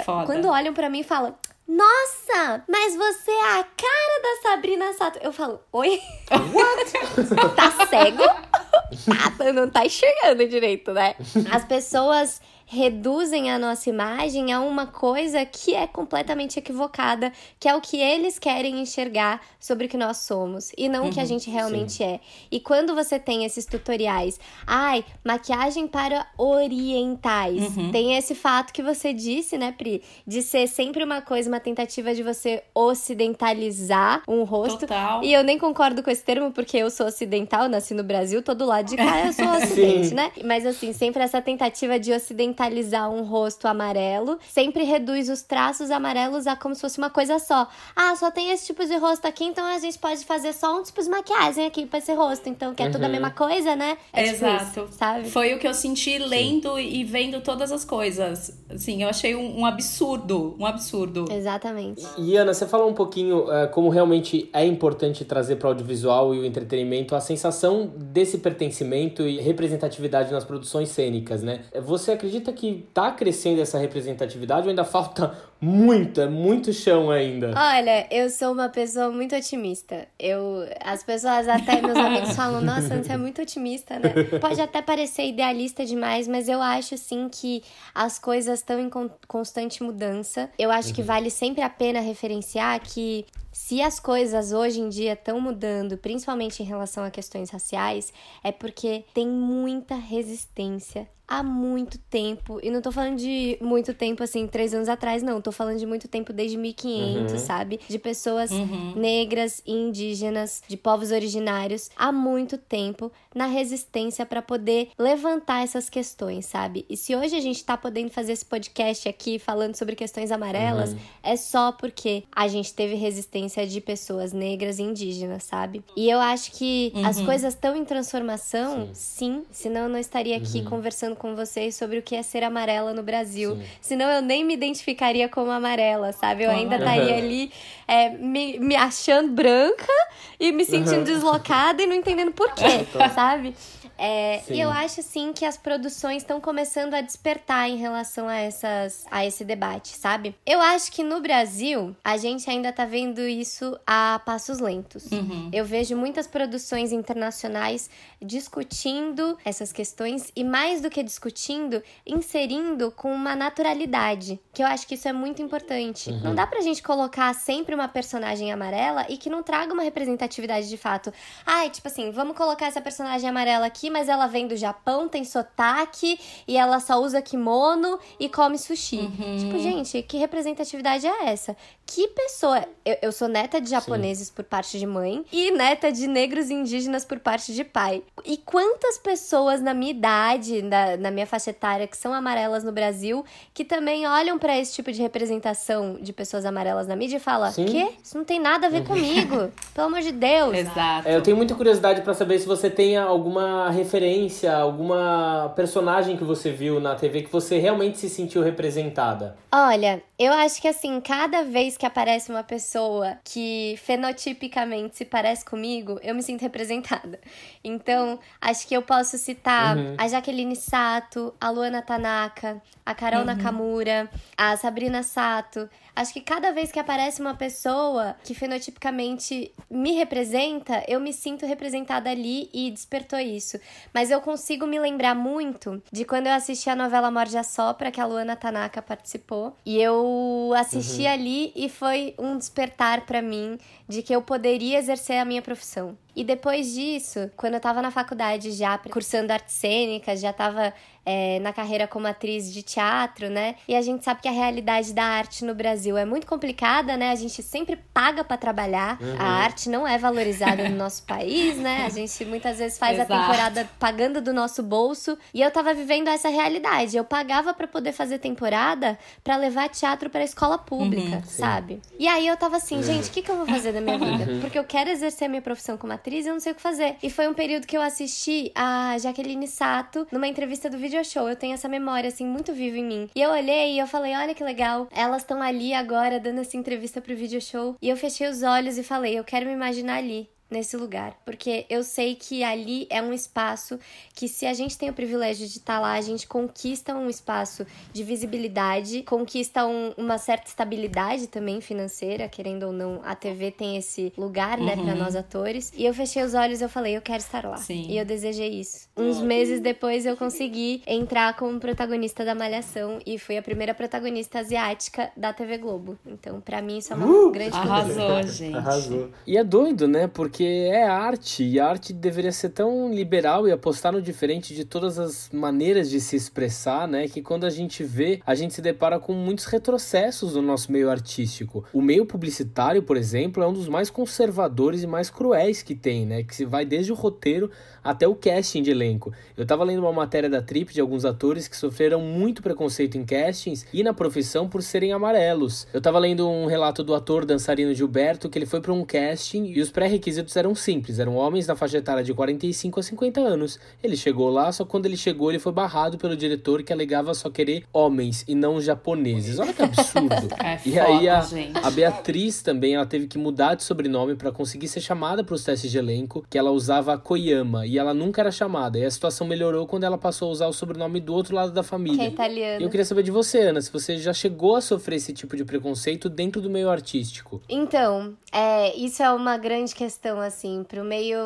foda. Quando olham para mim e falam. Nossa, mas você é a cara da Sabrina Sato. Eu falo, oi? What? tá cego? Ah, não tá enxergando direito, né? As pessoas reduzem a nossa imagem a uma coisa que é completamente equivocada, que é o que eles querem enxergar sobre o que nós somos e não uhum, o que a uhum, gente realmente sim. é. E quando você tem esses tutoriais, ai, maquiagem para orientais, uhum. tem esse fato que você disse, né, Pri, de ser sempre uma coisa, uma tentativa de você ocidentalizar um rosto. Total. E eu nem concordo com esse termo porque eu sou ocidental, nasci no Brasil, todo lado de cá eu sou ocidente, né? Mas assim, sempre essa tentativa de ocidentalizar mentalizar um rosto amarelo, sempre reduz os traços amarelos a como se fosse uma coisa só. Ah, só tem esse tipo de rosto aqui, então a gente pode fazer só um tipo de maquiagem aqui pra esse rosto. Então, que é uhum. tudo a uhum. mesma coisa, né? É Exato. Tipo isso, sabe? Foi o que eu senti lendo Sim. e vendo todas as coisas. Assim, eu achei um, um, absurdo. Um absurdo. Exatamente. E Ana, você falou um pouquinho uh, como realmente é importante trazer para o audiovisual e o entretenimento a sensação desse pertencimento e representatividade nas produções cênicas, né? Você acredita acredita que tá crescendo essa representatividade ou ainda falta muito, é muito chão ainda? Olha, eu sou uma pessoa muito otimista. Eu, as pessoas até, meus amigos falam, nossa, você é muito otimista, né? Pode até parecer idealista demais, mas eu acho sim que as coisas estão em constante mudança. Eu acho uhum. que vale sempre a pena referenciar que se as coisas hoje em dia estão mudando, principalmente em relação a questões raciais, é porque tem muita resistência há muito tempo. E não tô falando de muito tempo, assim, três anos atrás, não. Tô falando de muito tempo desde 1500, uhum. sabe? De pessoas uhum. negras e indígenas, de povos originários, há muito tempo na resistência para poder levantar essas questões, sabe? E se hoje a gente tá podendo fazer esse podcast aqui falando sobre questões amarelas, uhum. é só porque a gente teve resistência de pessoas negras e indígenas, sabe? E eu acho que as uhum. coisas estão em transformação, sim. sim, senão eu não estaria aqui uhum. conversando com vocês sobre o que é ser amarela no Brasil. Sim. Senão eu nem me identificaria como amarela, sabe? Eu ainda estaria ali é, me, me achando branca e me sentindo deslocada e não entendendo por quê, sabe? É, e eu acho sim que as produções estão começando a despertar em relação a, essas, a esse debate, sabe? Eu acho que no Brasil a gente ainda tá vendo isso a passos lentos. Uhum. Eu vejo muitas produções internacionais discutindo essas questões e, mais do que discutindo, inserindo com uma naturalidade, que eu acho que isso é muito importante. Uhum. Não dá pra gente colocar sempre uma personagem amarela e que não traga uma representatividade de fato. Ai, tipo assim, vamos colocar essa personagem amarela aqui aqui, mas ela vem do Japão, tem sotaque e ela só usa kimono e come sushi. Uhum. Tipo, gente, que representatividade é essa? Que pessoa. Eu, eu sou neta de japoneses Sim. por parte de mãe e neta de negros e indígenas por parte de pai. E quantas pessoas na minha idade, na, na minha faixa etária, que são amarelas no Brasil, que também olham para esse tipo de representação de pessoas amarelas na mídia e falam: Quê? Isso não tem nada a ver uhum. comigo. Pelo amor de Deus. Exato. É, eu tenho muita curiosidade para saber se você tem alguma referência, alguma personagem que você viu na TV que você realmente se sentiu representada. Olha, eu acho que assim, cada vez que aparece uma pessoa que fenotipicamente se parece comigo, eu me sinto representada. Então, acho que eu posso citar uhum. a Jaqueline Sato, a Luana Tanaka, a Carol uhum. Nakamura, a Sabrina Sato. Acho que cada vez que aparece uma pessoa que fenotipicamente me representa, eu me sinto representada ali e despertou isso. Mas eu consigo me lembrar muito de quando eu assisti a novela Morde a Sopra, que a Luana Tanaka participou. E eu assisti uhum. ali e foi um despertar para mim de que eu poderia exercer a minha profissão. E depois disso, quando eu tava na faculdade já, cursando artes cênicas, já tava é, na carreira como atriz de teatro, né? E a gente sabe que a realidade da arte no Brasil é muito complicada, né? A gente sempre paga para trabalhar, uhum. a arte não é valorizada no nosso país, né? A gente muitas vezes faz Exato. a temporada pagando do nosso bolso. E eu tava vivendo essa realidade. Eu pagava para poder fazer temporada para levar teatro para escola pública, uhum, sabe? E aí eu tava assim, gente, o que, que eu vou fazer da minha vida? Uhum. Porque eu quero exercer a minha profissão como atriz e eu não sei o que fazer. E foi um período que eu assisti a Jaqueline Sato numa entrevista do Video Show. Eu tenho essa memória, assim, muito viva em mim. E eu olhei e eu falei, olha que legal. Elas estão ali agora dando essa entrevista pro Video Show. E eu fechei os olhos e falei, eu quero me imaginar ali nesse lugar, porque eu sei que ali é um espaço que se a gente tem o privilégio de estar tá lá, a gente conquista um espaço de visibilidade, conquista um, uma certa estabilidade também financeira, querendo ou não, a TV tem esse lugar, né, uhum. para nós atores. E eu fechei os olhos e eu falei, eu quero estar lá. Sim. E eu desejei isso. Uns meses depois eu consegui entrar como protagonista da Malhação e fui a primeira protagonista asiática da TV Globo. Então, para mim isso é uma uh, grande Arrasou, gente. Arrasou. E é doido, né? Porque porque é arte e a arte deveria ser tão liberal e apostar no diferente de todas as maneiras de se expressar, né? Que quando a gente vê, a gente se depara com muitos retrocessos no nosso meio artístico. O meio publicitário, por exemplo, é um dos mais conservadores e mais cruéis que tem, né? Que vai desde o roteiro até o casting de elenco. Eu tava lendo uma matéria da Trip de alguns atores que sofreram muito preconceito em castings e na profissão por serem amarelos. Eu tava lendo um relato do ator dançarino Gilberto que ele foi para um casting e os pré-requisitos eram simples, eram homens na faixa etária de 45 a 50 anos. Ele chegou lá, só quando ele chegou ele foi barrado pelo diretor que alegava só querer homens e não japoneses. Olha que absurdo. É e foda, aí a, gente. a Beatriz também, ela teve que mudar de sobrenome para conseguir ser chamada para os testes de elenco, que ela usava Koyama e ela nunca era chamada. E a situação melhorou quando ela passou a usar o sobrenome do outro lado da família. Que é italiano. E eu queria saber de você, Ana, se você já chegou a sofrer esse tipo de preconceito dentro do meio artístico. Então, é, isso é uma grande questão, assim, pro meio,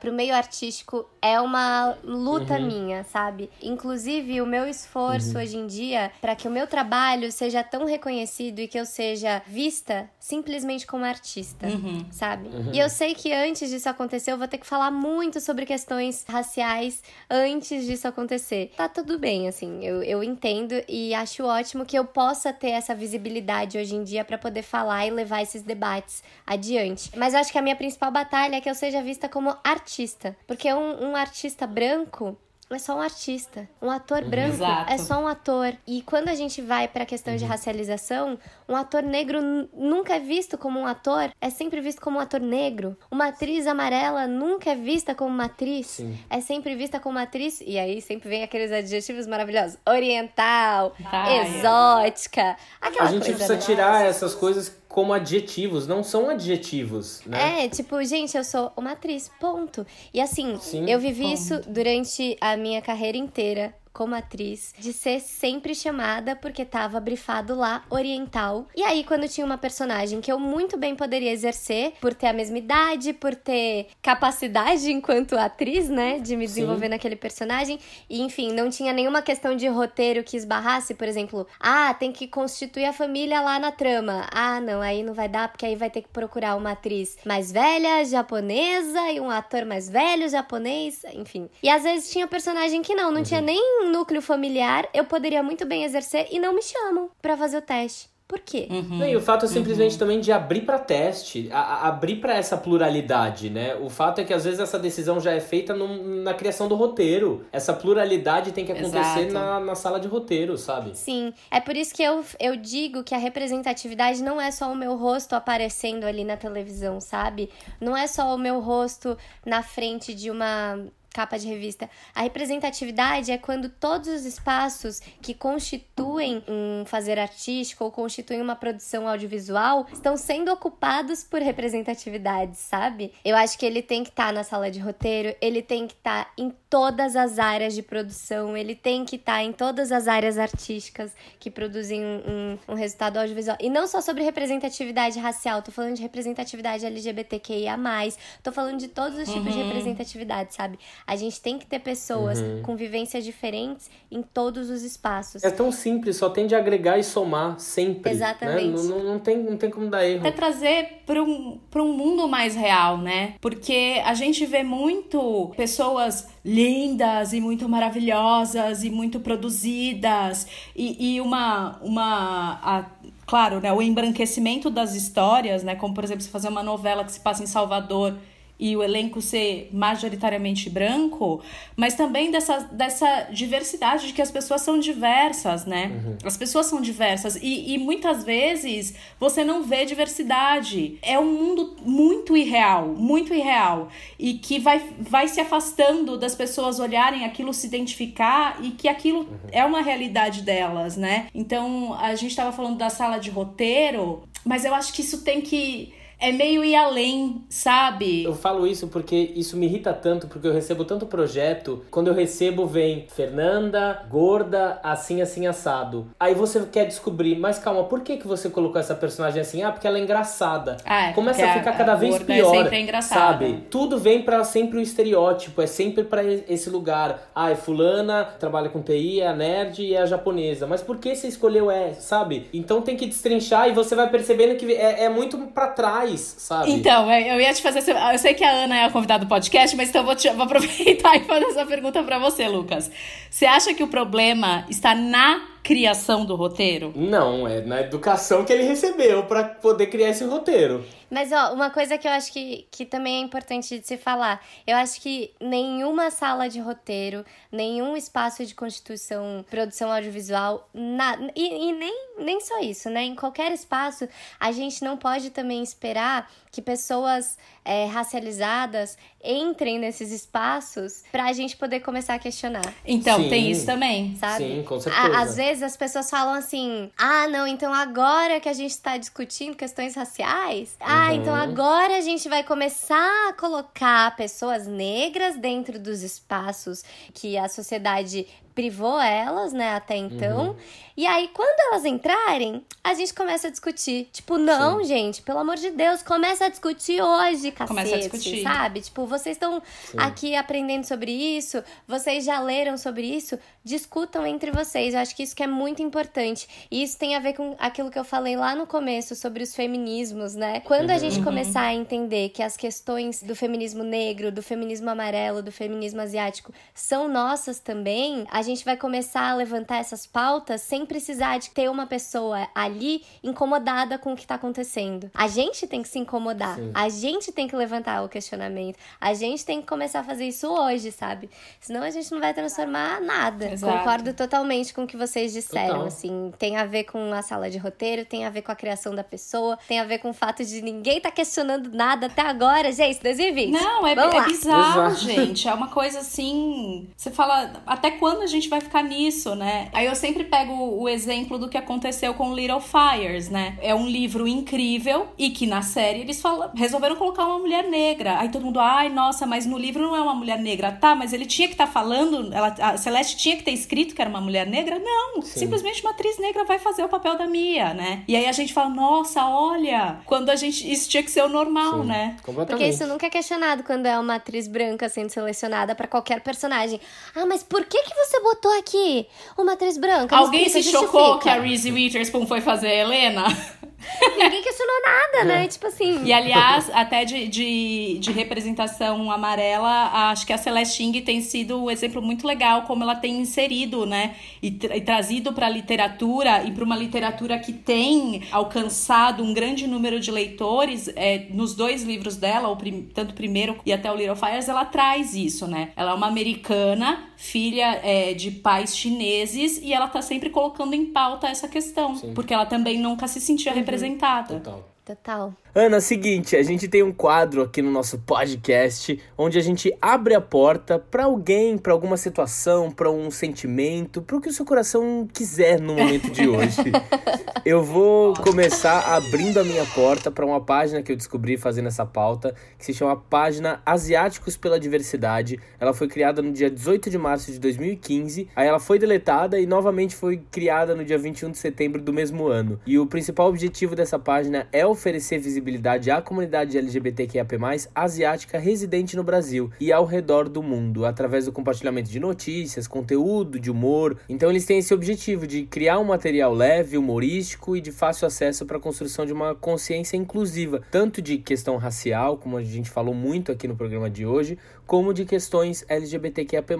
pro meio artístico é uma luta uhum. minha, sabe? Inclusive, o meu esforço uhum. hoje em dia para que o meu trabalho seja tão reconhecido e que eu seja vista simplesmente como artista, uhum. sabe? Uhum. E eu sei que antes disso acontecer, eu vou ter que falar muito sobre questões raciais antes disso acontecer. Tá tudo bem, assim, eu, eu entendo e acho ótimo que eu possa ter essa visibilidade hoje em dia para poder falar e levar esses debates adiante. Mas eu acho que a minha principal batalha é que eu seja vista como artista. Porque um, um artista branco, é só um artista. Um ator uhum. branco Exato. é só um ator. E quando a gente vai para a questão uhum. de racialização, um ator negro nunca é visto como um ator, é sempre visto como um ator negro. Uma atriz amarela nunca é vista como uma atriz, Sim. é sempre vista como uma atriz. E aí sempre vem aqueles adjetivos maravilhosos: oriental, exótica. Aquela a gente precisa tirar essas coisas como adjetivos, não são adjetivos, né? É, tipo, gente, eu sou uma atriz, ponto. E assim, Sim, eu vivi ponto. isso durante a minha carreira inteira como atriz, de ser sempre chamada porque tava brifado lá oriental. E aí, quando tinha uma personagem que eu muito bem poderia exercer, por ter a mesma idade, por ter capacidade enquanto atriz, né, de me desenvolver Sim. naquele personagem, e enfim, não tinha nenhuma questão de roteiro que esbarrasse, por exemplo, ah, tem que constituir a família lá na trama. Ah, não, aí não vai dar porque aí vai ter que procurar uma atriz mais velha, japonesa e um ator mais velho japonês, enfim. E às vezes tinha personagem que não, não uhum. tinha nem núcleo familiar, eu poderia muito bem exercer e não me chamam para fazer o teste. Por quê? Uhum. e o fato é simplesmente uhum. também de abrir para teste, a, a, abrir para essa pluralidade, né? O fato é que às vezes essa decisão já é feita no, na criação do roteiro. Essa pluralidade tem que acontecer na, na sala de roteiro, sabe? Sim. É por isso que eu, eu digo que a representatividade não é só o meu rosto aparecendo ali na televisão, sabe? Não é só o meu rosto na frente de uma capa de revista. A representatividade é quando todos os espaços que constituem um fazer artístico ou constituem uma produção audiovisual estão sendo ocupados por representatividade, sabe? Eu acho que ele tem que estar tá na sala de roteiro, ele tem que estar tá em todas as áreas de produção, ele tem que estar tá em todas as áreas artísticas que produzem um, um, um, resultado audiovisual. E não só sobre representatividade racial, tô falando de representatividade LGBTQIA, tô falando de todos os tipos uhum. de representatividade, sabe? A gente tem que ter pessoas uhum. com vivências diferentes em todos os espaços. É tão simples, só tem de agregar e somar sempre. Né? Exatamente. Né? Não, não, não, tem, não tem como dar erro. É trazer para um, um mundo mais real, né? Porque a gente vê muito pessoas lindas e muito maravilhosas e muito produzidas e, e uma. uma a, claro, né, o embranquecimento das histórias, né, como por exemplo, se fazer uma novela que se passa em Salvador e o elenco ser majoritariamente branco, mas também dessa, dessa diversidade de que as pessoas são diversas, né? Uhum. As pessoas são diversas e, e muitas vezes você não vê diversidade. É um mundo muito irreal, muito irreal e que vai, vai se afastando das pessoas olharem aquilo, se identificar e que aquilo uhum. é uma realidade delas, né? Então a gente estava falando da sala de roteiro, mas eu acho que isso tem que é meio ir além, sabe? Eu falo isso porque isso me irrita tanto, porque eu recebo tanto projeto. Quando eu recebo, vem Fernanda, gorda, assim, assim, assado. Aí você quer descobrir, mas calma, por que, que você colocou essa personagem assim? Ah, porque ela é engraçada. Ah, é, Começa a ficar a, cada a vez é pior. É sempre engraçada. Sabe? Tudo vem para sempre o estereótipo, é sempre para esse lugar. Ah, é fulana, trabalha com TI, é a nerd e é a japonesa. Mas por que você escolheu é, sabe? Então tem que destrinchar e você vai percebendo que é, é muito para trás sabe? Então, é, eu ia te fazer. Eu sei que a Ana é a convidada do podcast, mas então eu vou, te, vou aproveitar e fazer essa pergunta para você, Lucas. Você acha que o problema está na criação do roteiro? Não, é na educação que ele recebeu para poder criar esse roteiro. Mas, ó, uma coisa que eu acho que, que também é importante de se falar. Eu acho que nenhuma sala de roteiro, nenhum espaço de constituição, produção audiovisual, na, e, e nem, nem só isso, né? Em qualquer espaço, a gente não pode também esperar que pessoas é, racializadas entrem nesses espaços pra gente poder começar a questionar. Então, Sim. tem isso também. Sabe? Sim, com certeza. às vezes as pessoas falam assim: ah, não, então agora que a gente tá discutindo questões raciais, uhum. ah, então agora a gente vai começar a colocar pessoas negras dentro dos espaços que a sociedade privou elas, né, até então. Uhum. E aí, quando elas entrarem, a gente começa a discutir. Tipo, não, Sim. gente, pelo amor de Deus, começa a discutir hoje, cacete, começa a discutir. sabe? Tipo, vocês estão aqui aprendendo sobre isso, vocês já leram sobre isso, discutam entre vocês. Eu acho que isso que é muito importante. E isso tem a ver com aquilo que eu falei lá no começo sobre os feminismos, né? Quando a gente uhum. começar a entender que as questões do feminismo negro, do feminismo amarelo, do feminismo asiático são nossas também, a gente vai começar a levantar essas pautas sem precisar de ter uma pessoa ali incomodada com o que está acontecendo. A gente tem que se incomodar, Sim. a gente tem que levantar o questionamento, a gente tem que começar a fazer isso hoje, sabe? Senão a gente não vai transformar nada. Exato. Concordo totalmente com o que vocês disseram, Total. assim, tem a ver com a sala de roteiro, tem a ver com a criação da pessoa, tem a ver com o fato de ninguém tá questionando nada até agora, gente, 2020. Não, é, é bizarro, Exato. gente. É uma coisa assim. Você fala, até quando a gente gente vai ficar nisso, né? Aí eu sempre pego o exemplo do que aconteceu com Little Fires, né? É um livro incrível e que na série eles falam, resolveram colocar uma mulher negra. Aí todo mundo, ai, nossa, mas no livro não é uma mulher negra. Tá, mas ele tinha que estar tá falando, ela, a Celeste tinha que ter escrito que era uma mulher negra? Não, Sim. simplesmente uma atriz negra vai fazer o papel da Mia, né? E aí a gente fala, nossa, olha, quando a gente. Isso tinha que ser o normal, Sim, né? Porque isso nunca é questionado quando é uma atriz branca sendo selecionada para qualquer personagem. Ah, mas por que, que você botou aqui uma atriz branca? Alguém se chocou que a Reese Witherspoon foi fazer a Helena? Ninguém questionou nada, né? É. Tipo assim. E aliás, até de, de, de, representação amarela, acho que a Celestine tem sido um exemplo muito legal, como ela tem inserido, né? E, tra e trazido para a literatura e para uma literatura que tem alcançado um grande número de leitores. É, nos dois livros dela, o prim tanto o primeiro e até o Little Fires, ela traz isso, né? Ela é uma americana, filha é, de pais chineses, e ela tá sempre colocando em pauta essa questão. Sim. Porque ela também nunca se sentia uhum. representada. Total. Total. Ana, seguinte, a gente tem um quadro aqui no nosso podcast onde a gente abre a porta para alguém, para alguma situação, para um sentimento, para o que o seu coração quiser no momento de hoje. eu vou começar abrindo a minha porta para uma página que eu descobri fazendo essa pauta, que se chama Página Asiáticos pela Diversidade. Ela foi criada no dia 18 de março de 2015, aí ela foi deletada e novamente foi criada no dia 21 de setembro do mesmo ano. E o principal objetivo dessa página é oferecer visibilidade à comunidade LGBTQIAP+, asiática residente no Brasil e ao redor do mundo, através do compartilhamento de notícias, conteúdo, de humor. Então eles têm esse objetivo de criar um material leve, humorístico e de fácil acesso para a construção de uma consciência inclusiva, tanto de questão racial, como a gente falou muito aqui no programa de hoje, como de questões LGBTQIAP+.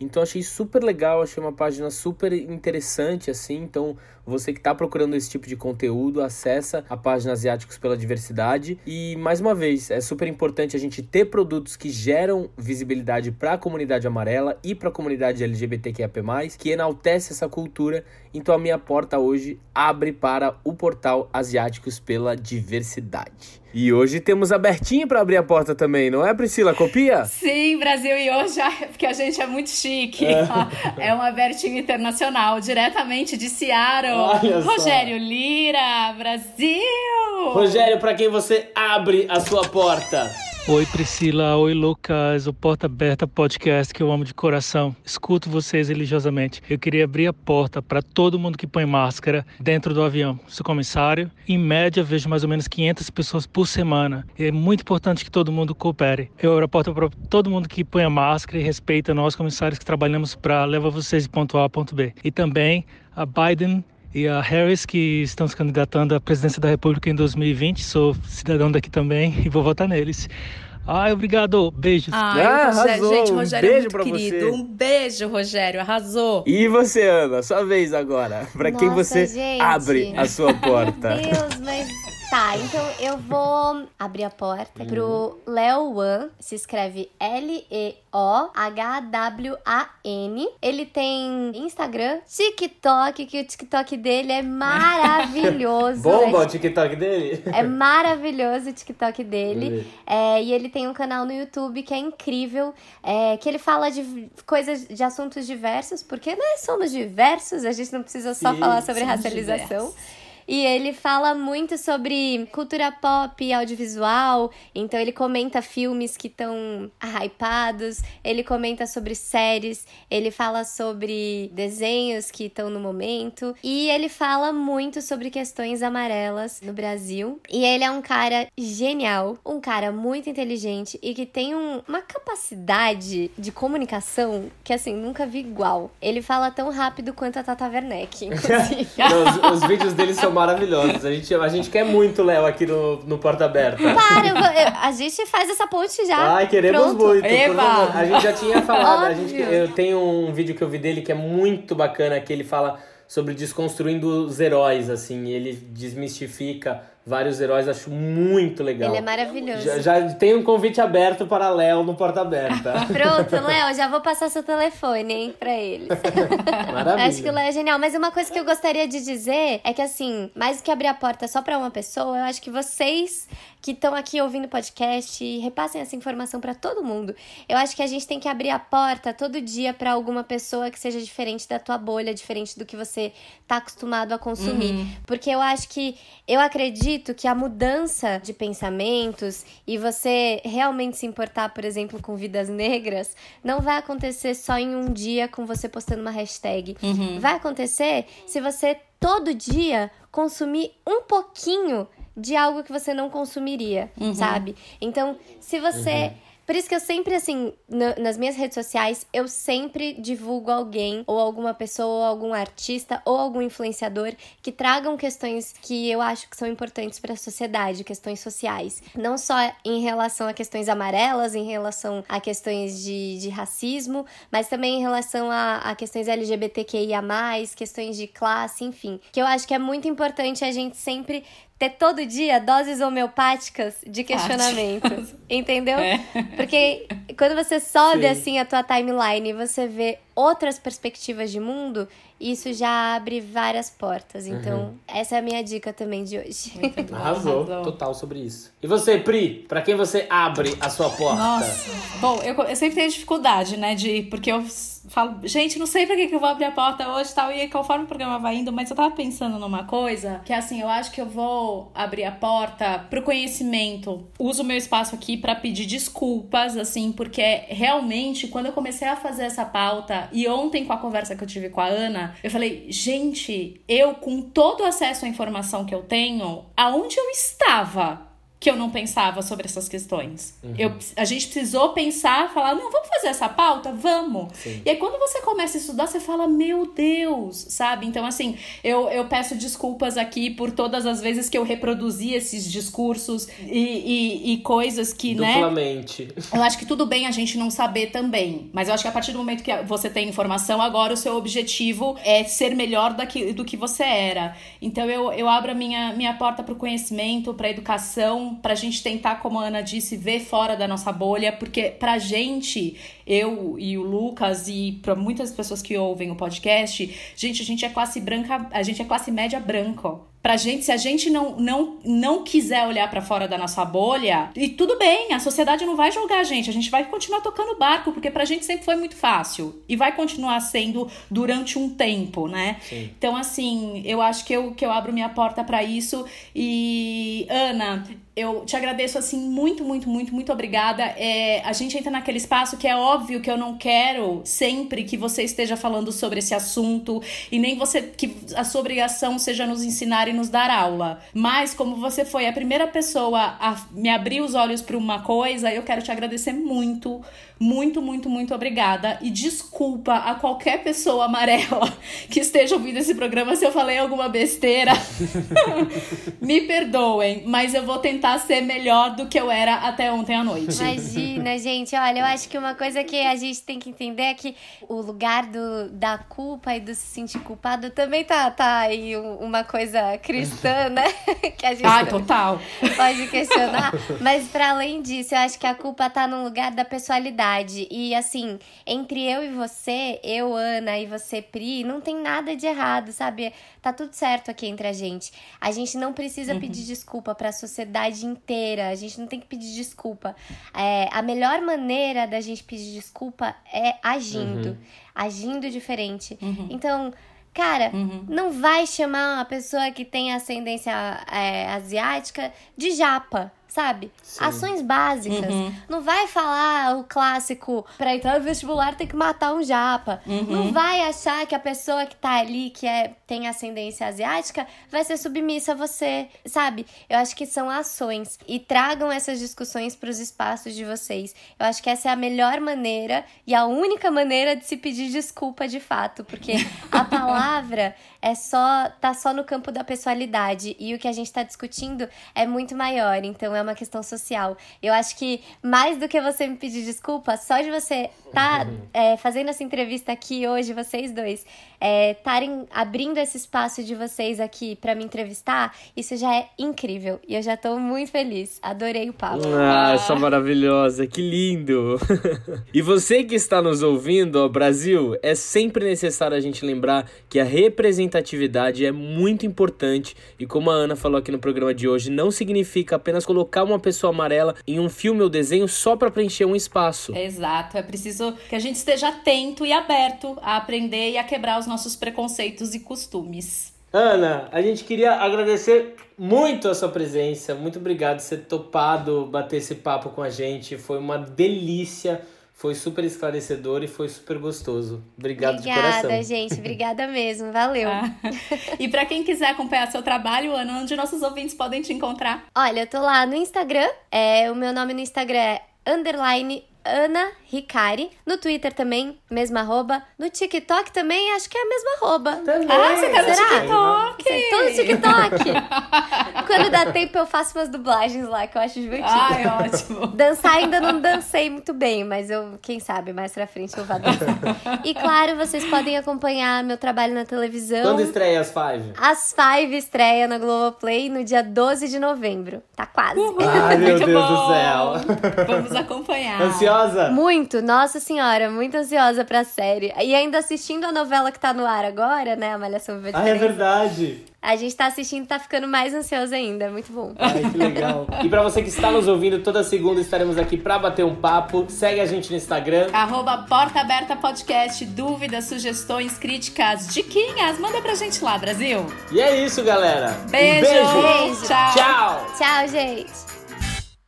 Então achei super legal, achei uma página super interessante assim, então você que está procurando esse tipo de conteúdo, acessa a página Asiáticos pela Diversidade. E mais uma vez, é super importante a gente ter produtos que geram visibilidade para a comunidade amarela e para a comunidade LGBTQIAP+, que enaltece essa cultura. Então a minha porta hoje abre para o portal Asiáticos pela Diversidade. E hoje temos a Bertinha para abrir a porta também, não é, Priscila? Copia? Sim, Brasil e hoje, porque a gente é muito chique. É, é uma Bertinha internacional, diretamente de Seattle. Olha Rogério só. Lira, Brasil! Rogério, para quem você abre a sua porta? Oi Priscila, oi Lucas, o Porta Aberta Podcast que eu amo de coração. Escuto vocês religiosamente. Eu queria abrir a porta para todo mundo que põe máscara dentro do avião. Sou comissário, em média vejo mais ou menos 500 pessoas por semana. É muito importante que todo mundo coopere. Eu abro a porta para todo mundo que põe máscara e respeita nós comissários que trabalhamos para levar vocês de ponto A a ponto B. E também a Biden e a Harris, que estão se candidatando à presidência da República em 2020. Sou cidadão daqui também e vou votar neles. Ai, obrigado. Beijos. Ai, ah, arrasou. Gente, Rogério um beijo é muito querido. Você. Um beijo, Rogério. Arrasou. E você, Ana? Sua vez agora. Para quem você gente. abre a sua porta. Meu Deus, mas Tá, então eu vou abrir a porta pro Leo Wan. Se escreve L-E-O-H-W-A-N. Ele tem Instagram, TikTok, que o TikTok dele é maravilhoso. Bomba o TikTok dele? É maravilhoso o TikTok dele. É, e ele tem um canal no YouTube que é incrível, é, que ele fala de coisas, de assuntos diversos, porque nós somos diversos, a gente não precisa só Sim, falar sobre racialização. Diversos. E ele fala muito sobre cultura pop, audiovisual. Então ele comenta filmes que estão hypados, ele comenta sobre séries, ele fala sobre desenhos que estão no momento. E ele fala muito sobre questões amarelas no Brasil. E ele é um cara genial, um cara muito inteligente e que tem um, uma capacidade de comunicação que assim, nunca vi igual. Ele fala tão rápido quanto a Tata Werneck, inclusive. os, os vídeos dele são maravilhosos. A gente, a gente quer muito Léo aqui no, no Porta Aberta. Para, eu vou, eu, a gente faz essa ponte já. Ai, queremos Pronto. muito. A gente já tinha falado. A gente, eu tenho um vídeo que eu vi dele que é muito bacana, que ele fala sobre desconstruindo os heróis, assim, ele desmistifica vários heróis, acho muito legal. Ele é maravilhoso. Já, já tem um convite aberto para Léo no Porta Aberta. Pronto, Léo, já vou passar seu telefone, hein, pra eles. Maravilha. Acho que o Léo é genial. Mas uma coisa que eu gostaria de dizer é que, assim, mais do que abrir a porta só pra uma pessoa, eu acho que vocês que estão aqui ouvindo o podcast e repassem essa informação para todo mundo. Eu acho que a gente tem que abrir a porta todo dia para alguma pessoa que seja diferente da tua bolha, diferente do que você tá acostumado a consumir. Uhum. Porque eu acho que eu acredito que a mudança de pensamentos e você realmente se importar, por exemplo, com vidas negras, não vai acontecer só em um dia com você postando uma hashtag. Uhum. Vai acontecer se você todo dia consumir um pouquinho de algo que você não consumiria, uhum. sabe? Então, se você. Uhum. Por isso que eu sempre, assim, no, nas minhas redes sociais, eu sempre divulgo alguém, ou alguma pessoa, ou algum artista, ou algum influenciador que tragam questões que eu acho que são importantes para a sociedade, questões sociais. Não só em relação a questões amarelas, em relação a questões de, de racismo, mas também em relação a, a questões LGBTQIA, questões de classe, enfim. Que eu acho que é muito importante a gente sempre ter todo dia doses homeopáticas de questionamento. Entendeu? É. Porque quando você sobe Sim. assim a tua timeline e você vê outras perspectivas de mundo, isso já abre várias portas. Então, uhum. essa é a minha dica também de hoje. Arrasou, Arrasou, total sobre isso. E você, Pri, para quem você abre a sua porta? Nossa. Bom, eu, eu sempre tenho dificuldade, né, de porque eu falo, gente, não sei pra que, que eu vou abrir a porta hoje e tal. E conforme o programa vai indo, mas eu tava pensando numa coisa que assim, eu acho que eu vou abrir a porta pro conhecimento. Uso o meu espaço aqui para pedir desculpas, assim, porque realmente, quando eu comecei a fazer essa pauta, e ontem com a conversa que eu tive com a Ana, eu falei, gente, eu com todo o acesso à informação que eu tenho, aonde eu estava? Que eu não pensava sobre essas questões. Uhum. Eu, a gente precisou pensar, falar, não, vamos fazer essa pauta? Vamos. Sim. E aí, quando você começa a estudar, você fala, meu Deus, sabe? Então, assim, eu, eu peço desculpas aqui por todas as vezes que eu reproduzi esses discursos e, e, e coisas que, né? Duplamente. né? Eu acho que tudo bem a gente não saber também. Mas eu acho que a partir do momento que você tem informação, agora o seu objetivo é ser melhor daqui, do que você era. Então, eu, eu abro a minha, minha porta para o conhecimento, para a educação, para a gente tentar, como a Ana disse, ver fora da nossa bolha, porque pra gente, eu e o Lucas e para muitas pessoas que ouvem o podcast, gente, a gente é classe branca, a gente é classe média branca pra gente, se a gente não, não, não quiser olhar para fora da nossa bolha, e tudo bem, a sociedade não vai julgar a gente, a gente vai continuar tocando barco, porque pra gente sempre foi muito fácil. E vai continuar sendo durante um tempo, né? Sim. Então, assim, eu acho que eu, que eu abro minha porta para isso. E, Ana, eu te agradeço assim muito, muito, muito, muito obrigada. É, a gente entra naquele espaço que é óbvio que eu não quero sempre que você esteja falando sobre esse assunto e nem você que a sua obrigação seja nos ensinar e nos dar aula. Mas como você foi a primeira pessoa a me abrir os olhos para uma coisa, eu quero te agradecer muito muito, muito, muito obrigada. E desculpa a qualquer pessoa amarela que esteja ouvindo esse programa se eu falei alguma besteira. Me perdoem, mas eu vou tentar ser melhor do que eu era até ontem à noite. Imagina, gente. Olha, eu acho que uma coisa que a gente tem que entender é que o lugar do, da culpa e do se sentir culpado também tá, tá aí uma coisa cristã, né? que a gente Ai, total. pode questionar. Mas para além disso, eu acho que a culpa tá no lugar da pessoalidade. E assim, entre eu e você, eu, Ana, e você, Pri, não tem nada de errado, sabe? Tá tudo certo aqui entre a gente. A gente não precisa uhum. pedir desculpa para a sociedade inteira. A gente não tem que pedir desculpa. É, a melhor maneira da gente pedir desculpa é agindo. Uhum. Agindo diferente. Uhum. Então. Cara, uhum. não vai chamar uma pessoa que tem ascendência é, asiática de japa sabe? Sim. Ações básicas. Uhum. Não vai falar o clássico, para entrar no vestibular tem que matar um japa. Uhum. Não vai achar que a pessoa que tá ali, que é, tem ascendência asiática, vai ser submissa a você, sabe? Eu acho que são ações. E tragam essas discussões para os espaços de vocês. Eu acho que essa é a melhor maneira e a única maneira de se pedir desculpa de fato, porque a palavra é só tá só no campo da pessoalidade e o que a gente está discutindo é muito maior. Então é é uma questão social. Eu acho que mais do que você me pedir desculpa, só de você estar tá, é, fazendo essa entrevista aqui hoje, vocês dois, estarem é, abrindo esse espaço de vocês aqui para me entrevistar, isso já é incrível. E eu já tô muito feliz. Adorei o papo. Ah, essa maravilhosa, que lindo! e você que está nos ouvindo, ó, Brasil, é sempre necessário a gente lembrar que a representatividade é muito importante e como a Ana falou aqui no programa de hoje, não significa apenas colocar uma pessoa amarela em um filme ou desenho só para preencher um espaço. Exato, é preciso que a gente esteja atento e aberto a aprender e a quebrar os nossos preconceitos e costumes. Ana, a gente queria agradecer muito a sua presença. Muito obrigado por ter topado bater esse papo com a gente. Foi uma delícia. Foi super esclarecedor e foi super gostoso. Obrigado Obrigada, de coração. Obrigada, gente. Obrigada mesmo. Valeu. Ah. E para quem quiser acompanhar seu trabalho, Ana, onde nossos ouvintes podem te encontrar? Olha, eu tô lá no Instagram. É, o meu nome no Instagram é underline Ana Ricari. No Twitter também, mesma arroba. No TikTok também, acho que é a mesma arroba. Também. Ah, você tá no Será? TikTok? Você tô no TikTok. Quando dá tempo, eu faço umas dublagens lá, que eu acho divertido. Ai, ótimo. Dançar ainda não dancei muito bem, mas eu, quem sabe, mais pra frente eu vou dançar. e claro, vocês podem acompanhar meu trabalho na televisão. Quando estreia as Five? As Five estreia na Globoplay no dia 12 de novembro. Tá quase. Ai, meu Deus bom. do céu. Vamos acompanhar. Ansiosa? Muito, nossa senhora, muito ansiosa pra série. E ainda assistindo a novela que tá no ar agora, né? A Malhação Viva Ah, é verdade. A gente tá assistindo tá ficando mais ansioso ainda. Muito bom. Ai, que legal. e pra você que está nos ouvindo, toda segunda estaremos aqui pra bater um papo. Segue a gente no Instagram. Arroba Porta Aberta Podcast. Dúvidas, sugestões, críticas, diquinhas. Manda pra gente lá, Brasil. E é isso, galera. Beijo. Um beijo. beijo. Tchau. Tchau. Tchau, gente.